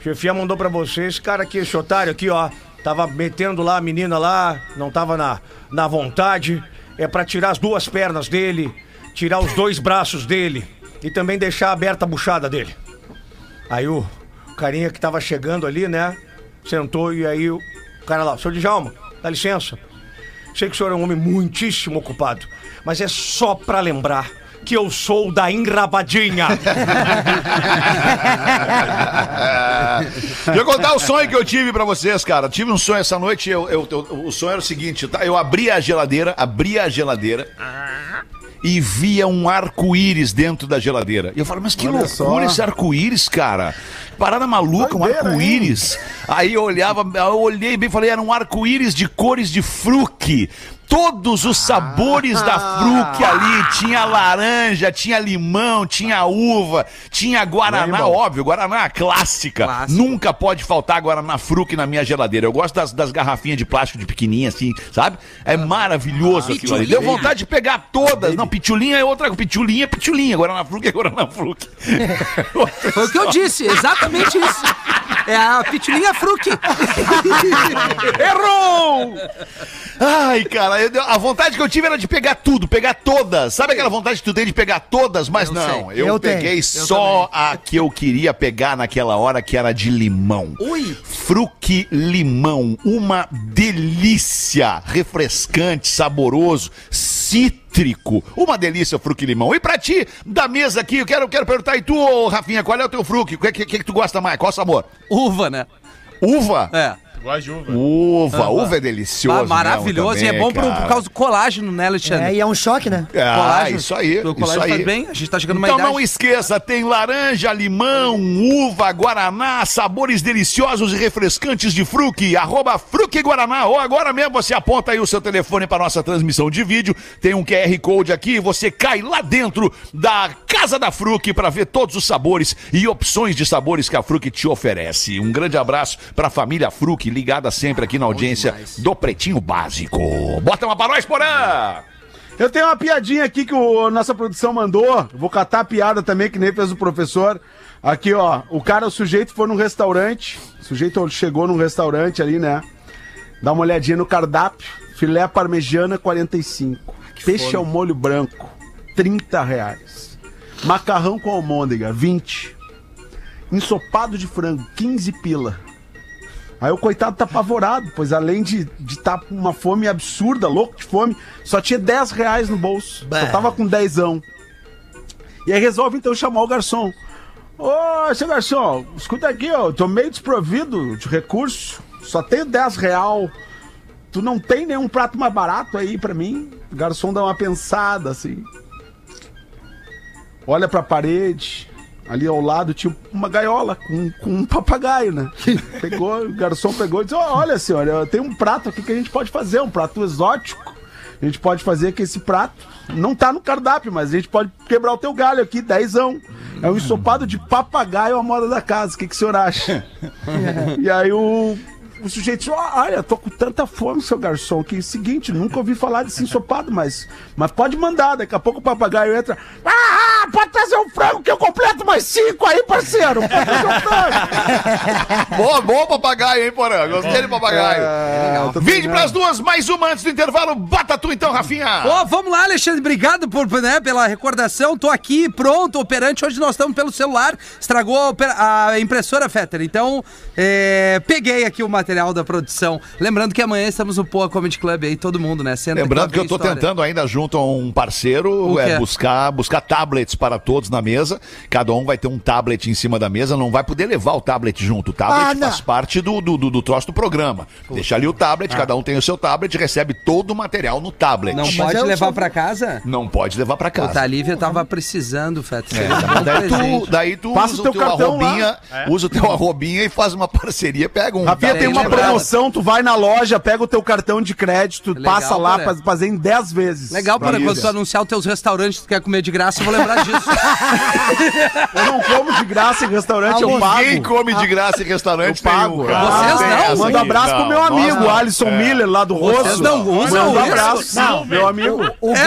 chefia mandou pra você, esse cara aqui, esse otário aqui, ó. Tava metendo lá a menina lá, não tava na, na vontade. É pra tirar as duas pernas dele, tirar os dois braços dele e também deixar aberta a buchada dele. Aí o, carinha que tava chegando ali, né? Sentou e aí o cara lá, senhor Djalma, dá licença. Sei que o senhor é um homem muitíssimo ocupado, mas é só pra lembrar que eu sou da Enrabadinha. Deixa eu contar o sonho que eu tive pra vocês, cara. Tive um sonho essa noite. Eu, eu- eu- o sonho era o seguinte: tá? eu abria a geladeira, abria a geladeira e via um arco-íris dentro da geladeira. E eu falei, mas que Olha loucura só. esse arco-íris, cara. Parada maluca, um Doideira, arco-íris. Aí eu olhava, eu olhei bem e falei, era um arco-íris de cores de fruque. Todos os sabores da fruque ali. Tinha laranja, tinha limão, tinha uva, tinha guaraná, bom. óbvio, guaraná clássica. Clássico. Nunca pode faltar guaraná fruque na minha geladeira. Eu gosto das, das garrafinhas de plástico de pequenininha assim, sabe? É maravilhoso aquilo ali. Deu vontade de pegar todas. Não, pitulinha é outra, pitulinha é pitulinha, guaraná fruque é guaraná fruque. Foi o que eu disse, exatamente isso. É a pitulinha fruque. Errou! Ai, cara, eu- a vontade que eu tive era de pegar tudo, pegar todas. Sabe aquela vontade que tu tem de pegar todas? Mas Eu não, sei. eu, Eu tenho. peguei só a que eu queria pegar naquela hora, que era de limão. Ui. Fruque limão, uma delícia, refrescante, saboroso, cítrico, uma delícia fruque limão. E pra ti, da mesa aqui, eu quero, quero perguntar, e tu, ô, Rafinha, qual é o teu fruque? O que, que, que tu gosta mais? Qual sabor? Uva, né? Uva? É. Gosto de uva. Uva, uva é delicioso. Ah, maravilhoso. e é também, bom pro, por cara. causa do colágeno, né, Alexandre? É, e é um choque, né? Ah, Colágeno. isso aí, O isso colágeno aí. faz bem, a gente tá chegando Então idade. não esqueça, tem laranja, limão, uva, guaraná, sabores deliciosos e refrescantes de fruque, arroba fruque guaraná, ou agora mesmo você aponta aí o seu telefone para nossa transmissão de vídeo, tem um QR Code aqui, você cai lá dentro da Casa da Fruque para ver todos os sabores e opções de sabores que a Fruque te oferece. Um grande abraço para a família Fruque, ligada sempre aqui na audiência do Pretinho Básico. Bota uma para nós, Porã! Eu tenho uma piadinha aqui que o, a nossa produção mandou. Vou catar a piada também, que nem fez o professor. Aqui, ó. O cara, o sujeito foi num restaurante. O sujeito chegou num restaurante ali, né? Dá uma olhadinha no cardápio. Filé parmegiana, 45. Peixe ao molho branco, 30 reais. Macarrão com almôndega, 20. Ensopado de frango, 15 pila. Aí o coitado tá apavorado, pois além de estar com uma fome absurda, louco de fome, só tinha 10 reais no bolso. Só tava com dezão. E aí resolve então chamar o garçom. Ô, seu garçom, escuta aqui, ó, tô meio desprovido de recurso, só tenho 10 real. Tu não tem nenhum prato mais barato aí pra mim? O garçom dá uma pensada assim. Olha pra parede. Ali ao lado tinha uma gaiola com, com um papagaio, né? Pegou, o garçom pegou e disse: "Ó, Olha, senhora, tenho um prato aqui que a gente pode fazer, um prato exótico. A gente pode fazer que esse prato não tá no cardápio, mas a gente pode quebrar o teu galho aqui, dezão. É um ensopado de papagaio à moda da casa. O que, que o senhor acha? e aí o, o sujeito disse: "Ó, Olha, tô com tanta fome, seu garçom, que é o seguinte, nunca ouvi falar desse ensopado, mas, mas pode mandar. Daqui a pouco o papagaio entra. Ah, pode trazer um frango que eu completo mais cinco aí, parceiro. Pode trazer um frango. Bom, bom papagaio, hein, Porã? Gostei de papagaio. É, tô Vinde pras duas, mais uma antes do intervalo. Bata tu então, Rafinha. Ô, vamos lá, Alexandre. Obrigado por, né, pela recordação. Tô aqui, pronto, operante. Hoje nós estamos pelo celular. Estragou a impressora, Fetter. Então, é, peguei aqui o material da produção. Lembrando que amanhã estamos no Poa Comedy Club aí, todo mundo, né? Senta Lembrando que eu história. tentando ainda junto a um parceiro é, buscar, buscar tablets para todos na mesa. Cada um vai ter um tablet em cima da mesa, não vai poder levar o tablet junto. O tablet Ah, faz parte do, do, do, do troço do programa. Deixa ali o tablet, cada um tem o seu tablet, recebe todo o material no tablet. Não Mas pode eu levar sou- pra casa? Não pode levar pra casa. Puta, a Lívia tava precisando, Fetter. É, um daí tu, daí tu Passa usa o teu cartão arrobinha, usa o teu arrobinha e faz uma parceria, pega um. Rafinha tem uma lembrado. promoção, tu vai na loja, pega o teu cartão de crédito, Legal, passa lá né? pra fazer em 10 vezes. Legal, para quando tu anunciar os teus restaurantes que tu quer comer de graça, eu vou lembrar disso. Eu não como de graça em restaurante, eu Ninguém pago. come de graça em restaurante Eu pago. nenhum. Vocês não? Manda um aqui. abraço pro Não, meu nós amigo, não. Alisson Miller, lá do Vocês Rosso. não usam Manda um abraço. Não, meu amigo. O É.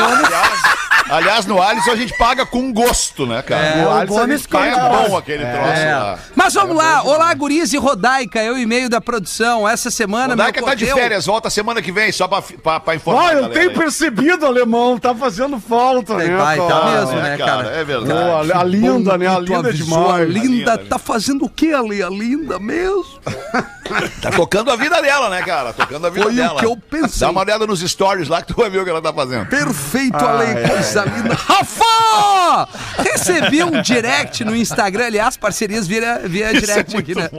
Aliás, no Alisson a gente paga com gosto, né, cara? É, no o Alisson a Gomes gente paga bom aquele troço É. lá. Mas vamos lá. Olá, Guriz e Rodaica, eu e meio da produção. Essa semana O Daica me tá de férias, volta semana que vem, só pra, pra, pra informar. Ah, a eu tenho aí. percebido, alemão, tá fazendo falta, né? Vai, tá cara? mesmo, né, cara? É verdade. Pô, a, a linda, né? A linda avisou, A demais. linda, linda, tá fazendo o que ali? A linda mesmo? Tá tocando a vida dela, né, cara? Tocando a vida Foi o dela. que eu pensei. Dá uma olhada nos stories lá que tu vai ver o que ela tá fazendo. Perfeito, Ale, coisa Rafa! Recebi um direct no Instagram, aliás, parcerias via, via direct aqui, né?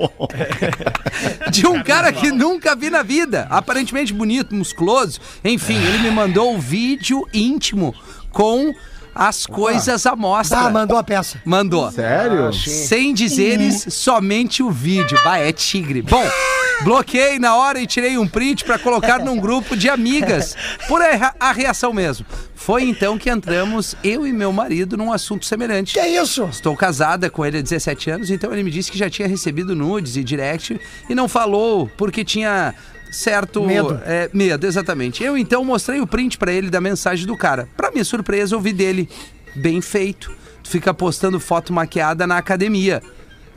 De um cara que nunca vi na vida. Aparentemente bonito, musculoso. Enfim, ele me mandou um vídeo íntimo com as coisas à mostra. Ah, mandou a peça. Mandou. Sério? Sem dizeres somente o vídeo. Bah, é tigre. Bom, bloqueei na hora e tirei um print pra colocar num grupo de amigas. Por a, a reação mesmo. Foi então que entramos, eu e meu marido, num assunto semelhante. Que isso? Estou casada com ele há 17 anos, então ele me disse que já tinha recebido nudes e direct e não falou porque tinha certo Medo. é, medo, exatamente. Eu então mostrei o print pra ele da mensagem do cara. Pra minha surpresa, ouvi dele: "Bem feito. Tu fica postando foto maquiada na academia.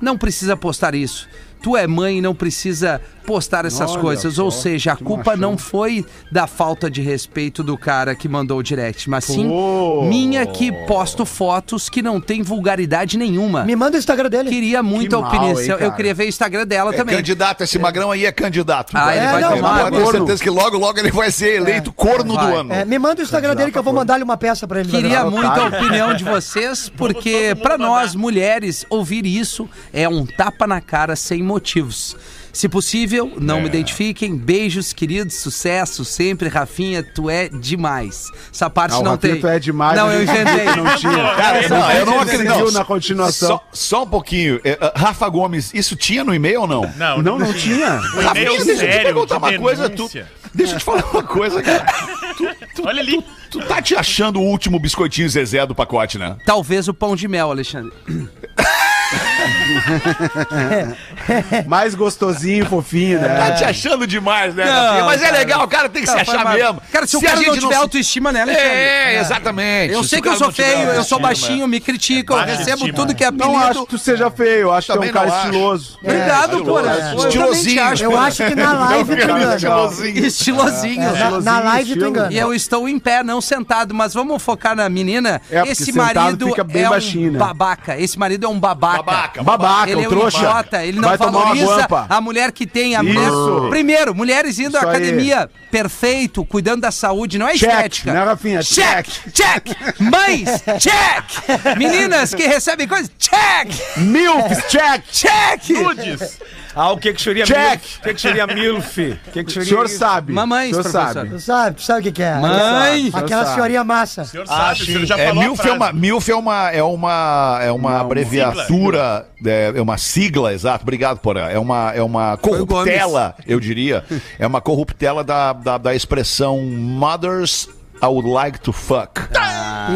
Não precisa postar isso. Tu é mãe e não precisa postar essas Olha coisas. Ou só, seja, a culpa machão. não foi da falta de respeito do cara que mandou o direct, mas sim Pô. minha que posto fotos que não tem vulgaridade nenhuma. Me manda o Instagram dele. Queria muito Que a mal, opinião. hein, eu queria ver o Instagram dela É também. candidato, esse magrão aí é candidato. Ah, ele É, vai não, tomar. Eu tenho certeza que logo, logo ele vai ser eleito corno Vai. do ano. É, me manda o Instagram dele que eu vou mandar-lhe uma peça pra ele. Queria muito a opinião de vocês, porque pra nós mulheres ouvir isso é um tapa na cara sem motivos. Se possível, não É. me identifiquem. Beijos, queridos, sucesso sempre, Rafinha, tu é demais. Essa parte Ah, não Rafinha, tem. tu é demais, Não, eu inventei. Não tinha. Cara, não, eu não Ele acredito. não. na continuação. Só, só um pouquinho. É, Rafa Gomes, isso tinha no e-mail ou não? Não, Não, não tinha. O e-mail Rafinha, deixa eu te sério, perguntar uma coisa. Tu, deixa eu te falar uma coisa, cara. Olha ali. Tu tá te achando o último biscoitinho Zezé do pacote, né? Talvez o pão de mel, Alexandre. Mais gostosinho, fofinho, Tá né? te achando demais, né, Não, Rafinha? Mas é cara. legal, o cara tem que se Cara, foi achar uma- mesmo. Cara, se, o a cara não gente tiver se- autoestima, né, Alexandre? É, exatamente. Eu Se sei o que eu sou não feio, eu sou baixinho, me criticam, eu Baixa recebo tudo que é apelido. Não acho que tu seja feio, eu acho que é um cara não estiloso. Obrigado, É, pô. estiloso. Eu também te Estilosinho. acho. Eu acho que na live tu engana. Estilosinho. Estilosinho. Na, live tu engana. E eu estou em pé, não sentado, mas vamos focar na menina. É, Esse marido fica bem é baixinho, um né? babaca. Esse marido é um babaca. Babaca, Babaca, Ele o é um trouxa. idiota, ele não Vai valoriza a mulher que tem. A mulher. Primeiro, mulheres indo à academia, perfeito, cuidando da saúde, não é Check, estética. né, Rafinha? Check, check. Mães, check. Meninas que recebem coisas, check, Milf, check! check. Nudes. Ah, o que que seria Check. MILF? O que que seria MILF? O que que O seria senhor isso? sabe. Mamães, o senhor sabe. Tu sabe, tu sabe o que, que é? Mãe. Aquela sabe. senhorinha massa. O senhor sabe, o senhor já É, falou a MILF, é uma, MILF é uma, é uma, é uma Uma- é, é uma sigla, exato, obrigado, Porã. É uma, é uma corruptela, eu diria. É uma corruptela da, da, da expressão Mothers I would like to fuck.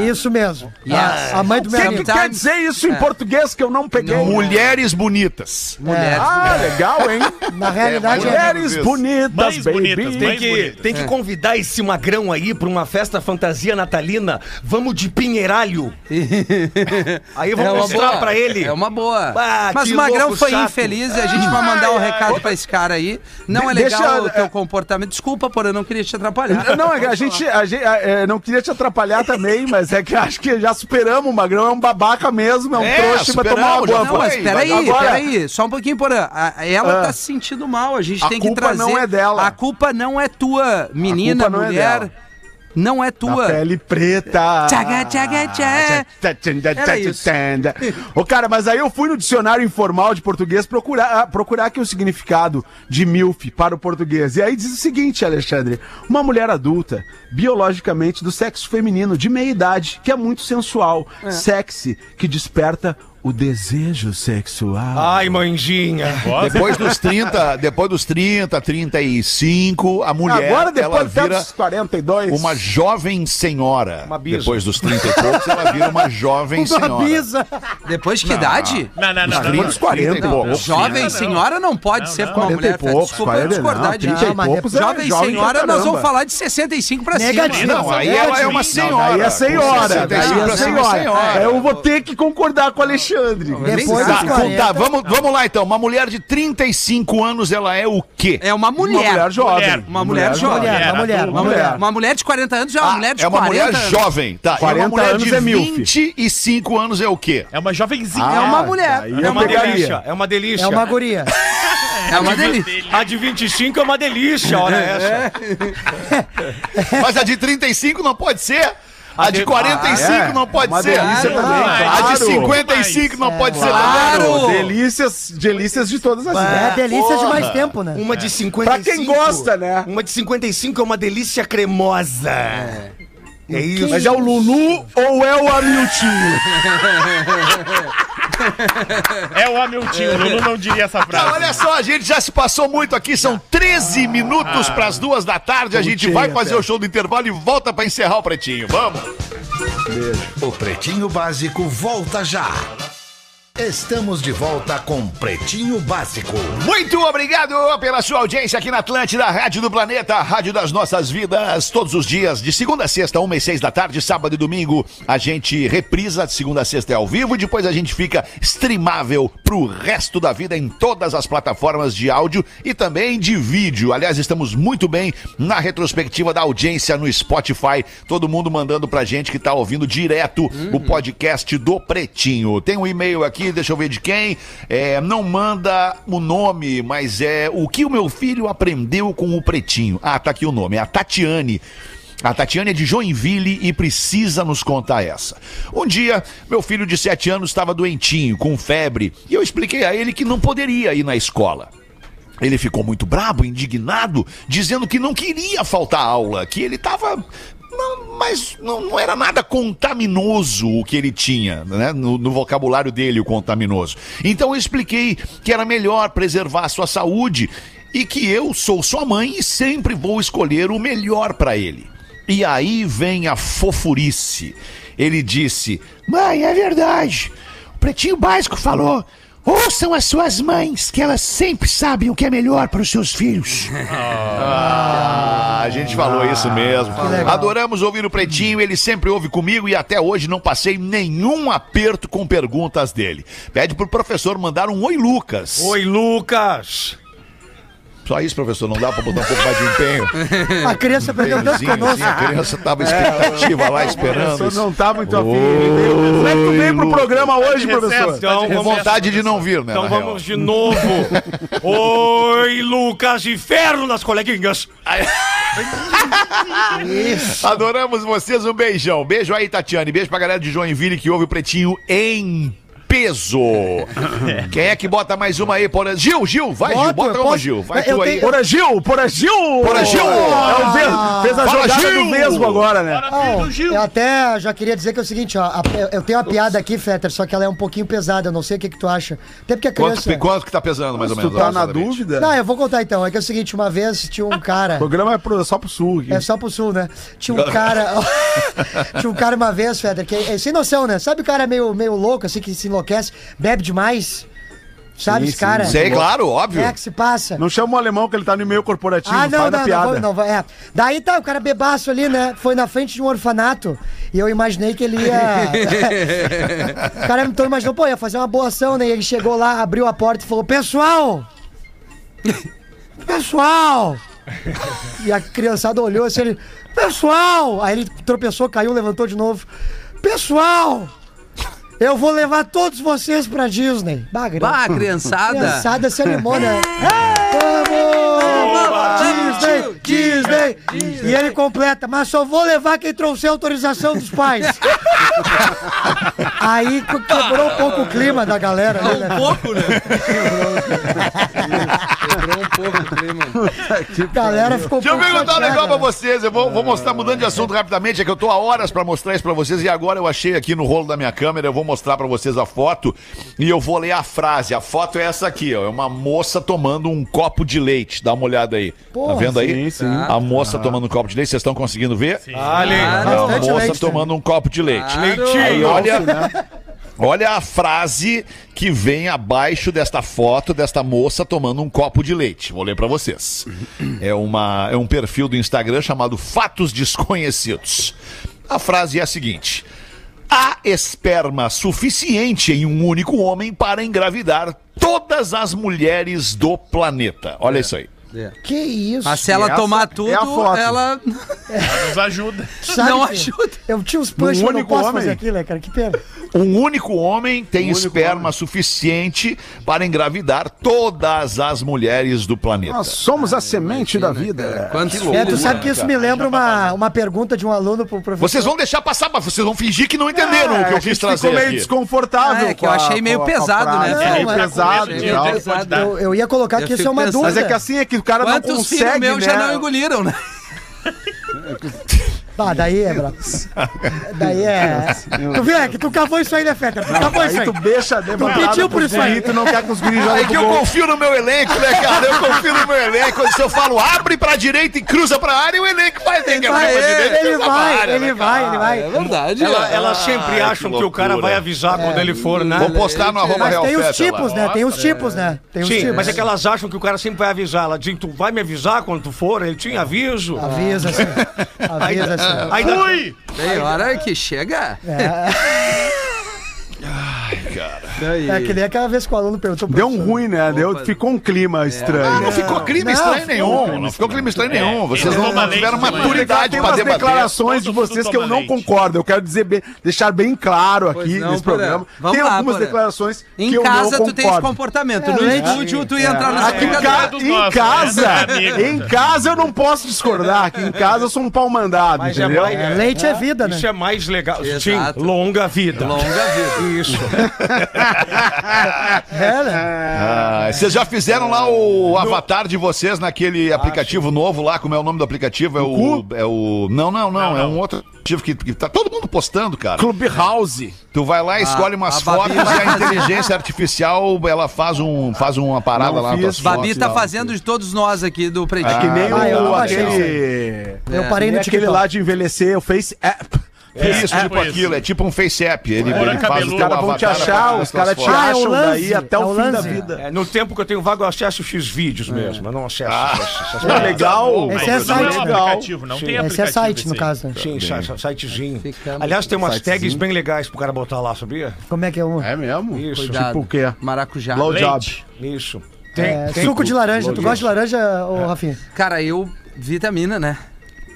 Isso mesmo. Yes. A, a mãe do O meu que, amigo. que quer dizer isso em português que eu não peguei? Mulheres bonitas. Mulheres. Ah, legal, hein? Na realidade é. Mulheres isso. bonitas, Mães baby. bonitas, Tem mães que, bonitas. tem que convidar esse magrão aí pra uma festa fantasia natalina. Vamos de Pinheiralho. Aí eu vou É mostrar boa. pra ele. É uma boa. Ah, Mas o Magrão louco foi chato. infeliz e a gente vai mandar um recado pra esse cara aí. Não é De- legal deixa- o teu comportamento. Desculpa, por eu não queria te atrapalhar. Não, é a gente, a gente é, não queria te atrapalhar também, mas é que acho que já superamos. O Magrão é um babaca mesmo, é um É, trouxa vai tomar uma guampa. Não, mas peraí, agora- peraí. Só um pouquinho, Porã. A- Ela Ah. tá se sentindo mal. A gente A tem que culpa trazer. não é dela. A culpa não é tua, menina, culpa não é é Da tua. pele preta. Tchaga, tchaga, isso. Ô, cara, mas aí eu fui no dicionário informal de português procurar, ah, procurar aqui o significado de MILF para o português. E aí diz o seguinte, Alexandre: uma mulher adulta, biologicamente do sexo feminino, de meia idade, que é muito sensual, sexy, que desperta o desejo sexual. Ai, manjinha. Depois dos 30, depois dos 30, 35, a mulher Agora, depois ela vira dos 42. uma jovem senhora. Uma bisa. Depois dos 30 e poucos, ela vira uma jovem senhora. Uma bisa. Depois de que idade? Não, não, não. Depois não, dos 40 e Não, poucos. Jovem não. senhora não pode Não, ser não. pra uma 40 e mulher. Feta. poucos, Desculpa eu 40 discordar não, de 30 ti. mas poucos é Jovem senhora, nós vamos falar de 65 pra cima. Negativo. Não, aí ela é uma senhora. Aí é senhora, Com 65 é senhora. Eu vou ter que concordar com o Alexandre. Depois Tá, dos então 40. tá, vamos, vamos lá então. Uma mulher de 35 anos, ela é o quê? É uma Uma mulher. mulher jovem. Mulher. Uma mulher jovem. Mulher, uma mulher, uma mulher. Uma mulher de 40 anos é uma Ah, mulher de é uma 40 mulher anos. jovem, tá? e 40 uma mulher anos de é milf. 25 anos é o quê? É uma jovenzinha. É uma mulher. Aí É uma delícia, é uma delícia. É uma guria. É uma delícia. A de 25 é uma delícia, olha essa. Mas a de 35 não pode ser? A de 45 É, não pode uma ser? delícia Claro. também, A claro. de 55 não pode ser Claro. também? Delícias, delícias de todas as É idades. delícia de mais tempo, né? Uma de 55. Pra quem gosta, né? Uma de 55 é uma delícia cremosa. É, isso. Mas é o Lulu ou é o Hamiltinho? É o Hamilton. O Lulu não diria essa Não, frase. olha só, a gente já se passou muito aqui, são 13 minutos para as duas da tarde. A gente vai fazer o show do intervalo e volta para encerrar o pretinho. Vamos! O Pretinho Básico volta já. Estamos de volta com Pretinho Básico. Muito obrigado pela sua audiência aqui na Atlântida, Rádio do Planeta, Rádio das Nossas Vidas, todos os dias, de segunda a sexta, uma e seis da tarde, sábado e domingo, a gente reprisa, de segunda a sexta é ao vivo, e depois a gente fica streamável pro resto da vida em todas as plataformas de áudio e também de vídeo. Aliás, estamos muito bem na retrospectiva da audiência no Spotify, todo mundo mandando pra gente que tá ouvindo direto o podcast do Pretinho. Tem um e-mail aqui, deixa eu ver de quem. É, não manda o nome, mas é o que o meu filho aprendeu com o Pretinho. Ah, tá aqui o nome, é a Tatiane. A Tatiane é de Joinville e precisa nos contar essa. Um dia, meu filho de 7 anos estava doentinho, com febre, e eu expliquei a ele que não poderia ir na escola. Ele ficou muito brabo, indignado, dizendo que não queria faltar aula, que ele estava. Mas não, não era nada contaminoso o que ele tinha, né? No, no vocabulário dele, o contaminoso. Então eu expliquei que era melhor preservar a sua saúde e que eu sou sua mãe e sempre vou escolher o melhor para ele. E aí vem a fofurice. Ele disse: Mãe, é verdade. O pretinho básico falou. Ouçam as suas mães, que elas sempre sabem o que é melhor para os seus filhos. Ah, a gente falou isso mesmo. Adoramos ouvir o Pretinho, ele sempre ouve comigo e até hoje não passei nenhum aperto com perguntas dele. Pede pro professor mandar um oi, Lucas. Oi, Lucas. Só isso, professor, não dá pra botar um pouco mais de empenho? A criança perdeu tanto conosco. assim, a criança tava expectativa lá, O esperando. professor não tá muito afim. Como é que tu veio pro programa hoje, recesso, professor? Então Com vamos, vontade de não vir, né? então vamos de novo. Oi, Lucas, inferno nas coleguinhas. real. Adoramos vocês, um beijão. Beijo aí, Tatiane. Beijo pra galera de Joinville que ouve o Pretinho em peso. Quem é que bota mais uma aí? Por... Gil, Gil, vai, Gil, bota uma, posso- Gil. Vai eu tu aí. Porra, Gil! Porra, Gil! Porra, Gil! É o Vesgo. Fez a Fala, jogada Gil! do Vesgo agora, né? Não, eu até já queria dizer que é o seguinte, ó. a- eu tenho uma piada aqui, Fetter, só que ela é um pouquinho pesada. Eu não sei o que, que tu acha. Até porque a Quanto, criança. quanto que tá pesando, mais ou menos? tu tá na dúvida, Não, eu vou contar então. É que é o seguinte, uma vez tinha um cara. o programa é pro- só pro sul aqui. É só pro sul, né? Tinha um cara. tinha um cara uma vez, Feder, que é sem noção, né? Sabe o cara meio, meio louco, assim, que se enlouquece, bebe demais? Sabe Sim, esse cara? sim. Sei, claro, óbvio. É que se passa. Não chama o alemão que ele tá no e-mail corporativo. Ah, não, faz não, a não, piada. não, vou- é. Daí tá, o cara bebaço ali, né? Foi na frente de um orfanato. E eu imaginei que ele ia. o cara então imaginou, pô, ia fazer uma boa ação, né? E ele chegou lá, abriu a porta e falou: Pessoal! Pessoal! E a criançada olhou assim, ele, pessoal! Aí ele tropeçou, caiu, levantou de novo. Pessoal! Eu vou levar todos vocês pra Disney. Bah, Bah, criançada. criançada se animou, né? Vamos! Disney, Disney. E ele completa, mas só vou levar quem trouxer autorização dos pais. Aí que- quebrou um pouco o clima da galera. ali, né? Um pouco, né? Quebrou um pouco o clima. A galera ficou um Deixa eu pouco perguntar um negócio pra né? vocês. Eu vou, vou mostrar, mudando de assunto rapidamente, é que eu tô há horas pra mostrar isso pra vocês e agora eu achei aqui no rolo da minha câmera, eu vou mostrar pra vocês a foto e eu vou ler a frase. A foto é essa aqui, ó. É uma moça tomando um copo de leite. Dá uma olhada aí. tá Porra, vendo aí? sim, sim. A moça tomando um copo de leite, vocês estão conseguindo ver? Ali. É a Bastante moça leite, tomando um copo de leite. Claro. Aí olha, olha a frase que vem abaixo desta foto desta moça tomando um copo de leite. Vou ler pra vocês. É, uma, é um perfil do Instagram chamado Fatos Desconhecidos. A frase é a seguinte: Há esperma suficiente em um único homem para engravidar todas as mulheres do planeta. Olha isso aí. Que isso? Mas se ela essa tomar é a tudo, foto. ela Nos ajuda. Sabe não ajuda. Eu tinha uns punch, Num eu não único posso homem? fazer aquilo, né, cara? Que pena. Um único homem tem esperma suficiente para engravidar todas as mulheres do planeta. Nós somos a semente da vida. Quantos É, tu sabe que isso me lembra uma, uma pergunta de um aluno pro professor. Vocês vão deixar passar, mas vocês vão fingir que não entenderam É, o que eu quis trazer ficou meio aqui. desconfortável. É, que eu a- achei meio pesado, né? meio mas- pesado e. Eu, ia colocar que isso é uma dúvida. Mas é que assim é que o cara não Quantos filhos consegue, meus né? já não engoliram, né? Ah, daí é, brabo. Daí é. Tu viu? É que tu cavou isso aí, né, Feta? Tu cavou isso Aí tu deixa demorado pediu por isso aí. Tu não quer que os guris É que eu confio no meu elenco, né, cara? Eu confio no meu elenco. Se eu falo abre pra direita e cruza pra área, o elenco vai ter que abrir vai, pra direita e Ele vai, ele né, vai, ele vai. É verdade. Ela, é. elas sempre Ah, acham que que, o cara vai avisar quando ele for, né? Vou postar no arroba Real tem os tipos, né? Tem os tipos, né? Tem os Sim, tipos. mas é que elas acham que o cara sempre vai avisar. Ela diz, tu vai me avisar quando tu for? Ele tinha aviso. Avisa, assim. Avisa, Ainda, Fui! Tem hora que chega. É que nem aquela vez que o aluno perguntou Deu um ruim, né? Deu, ficou um clima estranho. Ah, não ficou clima Não, estranho ficou nenhum. Não ficou clima estranho nenhum. Vocês ele não, não tiveram maturidade umas debater. declarações de vocês que eu não concordo. Eu quero dizer bem, deixar bem claro aqui não, nesse programa. Vamos tem lá, algumas declarações Em que eu casa não tu tem esse concordo. comportamento. É, no leite. estúdio tu ia entrar Aqui em, em casa, né? Em casa eu não posso discordar. Aqui em casa eu sou um pau mandado, Mas é entendeu? mais- É, leite é vida, né? Isso é mais legal. Sim, longa vida. Longa vida. Isso. É, né? Ah, vocês já fizeram lá o avatar de vocês naquele aplicativo novo lá? Como é o nome do aplicativo? É o. É o. Não, não, não. É um outro aplicativo que, que tá todo mundo postando, cara. Clubhouse. Tu vai lá, escolhe umas fotos e a inteligência artificial ela faz, um, faz uma parada Não lá nas fiz. tuas Babi fotos. tá fazendo de todos nós aqui do Pretinho. Que nem Ah, eu o, não achei aquele... Eu parei nem no aquele lá de envelhecer, o Face App. É isso, É, tipo aquilo, é tipo um face app. Ele, Agora ele faz o Os caras vão te achar, os caras te. Ah, é acham lance, daí até é o o fim da vida. É, no tempo que eu tenho vago, eu acesso X vídeos mesmo. Eu não acesso É legal. Esse é é um site. aplicativo, não tem Esse aplicativo. é site, no esse aí. caso. né? Sim, sitezinho. Aliás, tem umas Sitezinho. tags bem legais pro cara botar lá, sabia? Como é que é um? É mesmo? Isso. Cuidado. Tipo o quê? Maracujá. Blowjob. Isso. É, suco de laranja. Tu gosta de laranja, ô Rafinha? Cara, eu. Vitamina, né?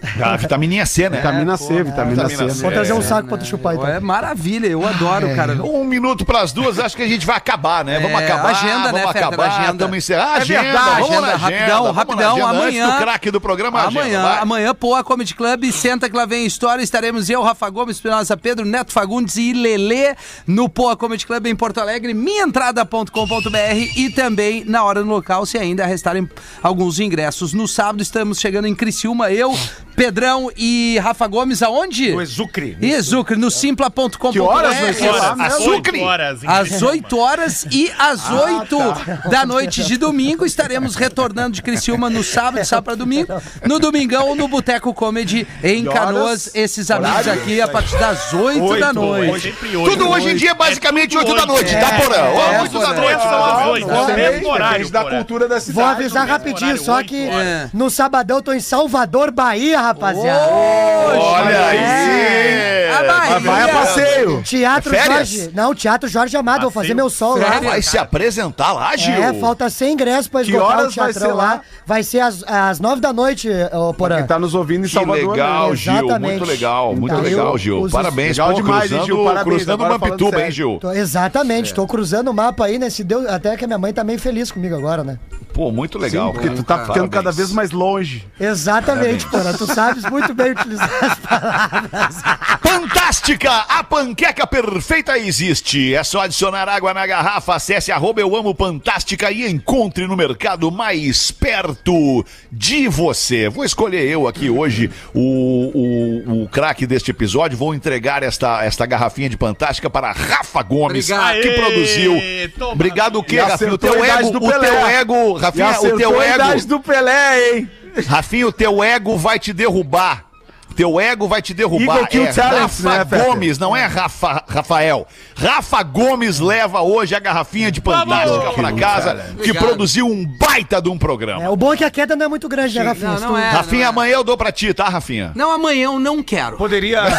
Ah, vitamininha C, né? Vitamina C, vitamina vitamina C. C. Vou trazer um É, saco pra tu chupar, então. É maravilha, eu adoro, cara. Um minuto pras duas, acho que a gente vai acabar, né? Vamos É, acabar, agenda, né, vamos Fetter? acabar, Agenda. estamos encerrando. É Agenda, verdade, vamos agenda, agenda, rapidão, vamos rapidão, agenda. Antes amanhã- do craque do programa, agenda, Amanhã, vai. amanhã, Poa Comedy Club, senta que lá vem a história. Estaremos eu, Rafa Gomes, Espinosa Pedro, Neto Fagundes e Lelê no Poa Comedy Club em Porto Alegre, minhaentrada.com.br e também na hora no local, se ainda restarem alguns ingressos. No sábado estamos chegando em Criciúma, eu, Pedrão e Rafa Gomes, aonde? O Exucre. Exucre, no simpla.com.br. Que horas Horas, mesmo? às oito horas. em Às Criciúma. 8 horas e às 8 da noite de domingo estaremos retornando de Criciúma no sábado, sábado para domingo. No domingão, no Boteco Comedy em Canoas. Esses amigos aqui a partir das 8 da noite. Sempre oito. Tudo hoje em dia é basicamente 8 da noite, tá, Porã? É, Ó, 8 da noite. São as oito. Não É o sei, mesmo horário, depende da cultura da Vou cidade. avisar mesmo rapidinho, só que horas. no sabadão eu tô em Salvador, Bahia, rapaziada. Olha aí. A Bahia. Vai a passeio. Teatro É férias? Jorge. Não, Teatro Jorge Amado, vou fazer meu sol lá. Vai se apresentar lá, Gil? É, falta 100 ingressos pra Que esgotar o horas vai teatrão ser lá. lá? Vai ser às, às 9 da noite, ô Porã. Quem tá nos ouvindo em Que Salvador. legal, né? Gil. Exatamente. Muito legal, muito Então, legal, Gil. os- Parabéns, Legal pô, demais, hein, cruzando, Gil? Parabéns, cruzando o agora falando Mampituba, hein. Gil? Tô- exatamente, tô cruzando o mapa aí, né? Se deu, até que a minha mãe tá meio feliz comigo agora, né? Pô, muito legal. Porque tu tá cara. ficando cada Parabéns. vez mais longe. Exatamente, porra. Tu sabes muito bem utilizar as palavras. Fantástica! A panqueca perfeita existe. É só adicionar água na garrafa. Acesse arroba eu amo Fantástica e encontre no mercado mais perto de você. Vou escolher eu aqui hoje o, o, o craque deste episódio. Vou entregar esta, esta garrafinha de Fantástica para Rafa Gomes, Obrigado. que produziu. toma. Obrigado o quê, E Rafinha? O teu ego, do o teu ego, Rafinha, o teu ego. do Pelé, hein? Rafinha, o teu ego vai te derrubar. Teu ego vai te derrubar. Eagle Kill é Talents, Rafa né? Gomes, não é Rafa, Rafael. Rafa Gomes leva hoje a garrafinha de Fantástica pra casa, que Obrigado. produziu um baita de um programa. É, o bom é que a queda não é muito grande, né, Rafinha? Não, não é. Rafinha, não é. amanhã eu dou pra ti, tá, Rafinha? Não, amanhã eu não quero. Poderia.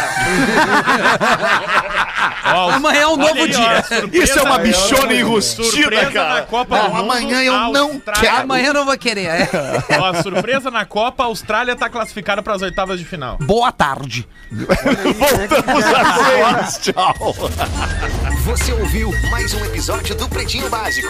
Amanhã é um novo aí, dia. ó, Isso é uma bichona enrustida, cara. Não, amanhã eu não quero. Amanhã eu não vou querer. é. Ó, surpresa na Copa, a Austrália tá classificada para as oitavas de final. Boa tarde. Voltamos às seis. Tchau. Você ouviu mais um episódio do Pretinho Básico.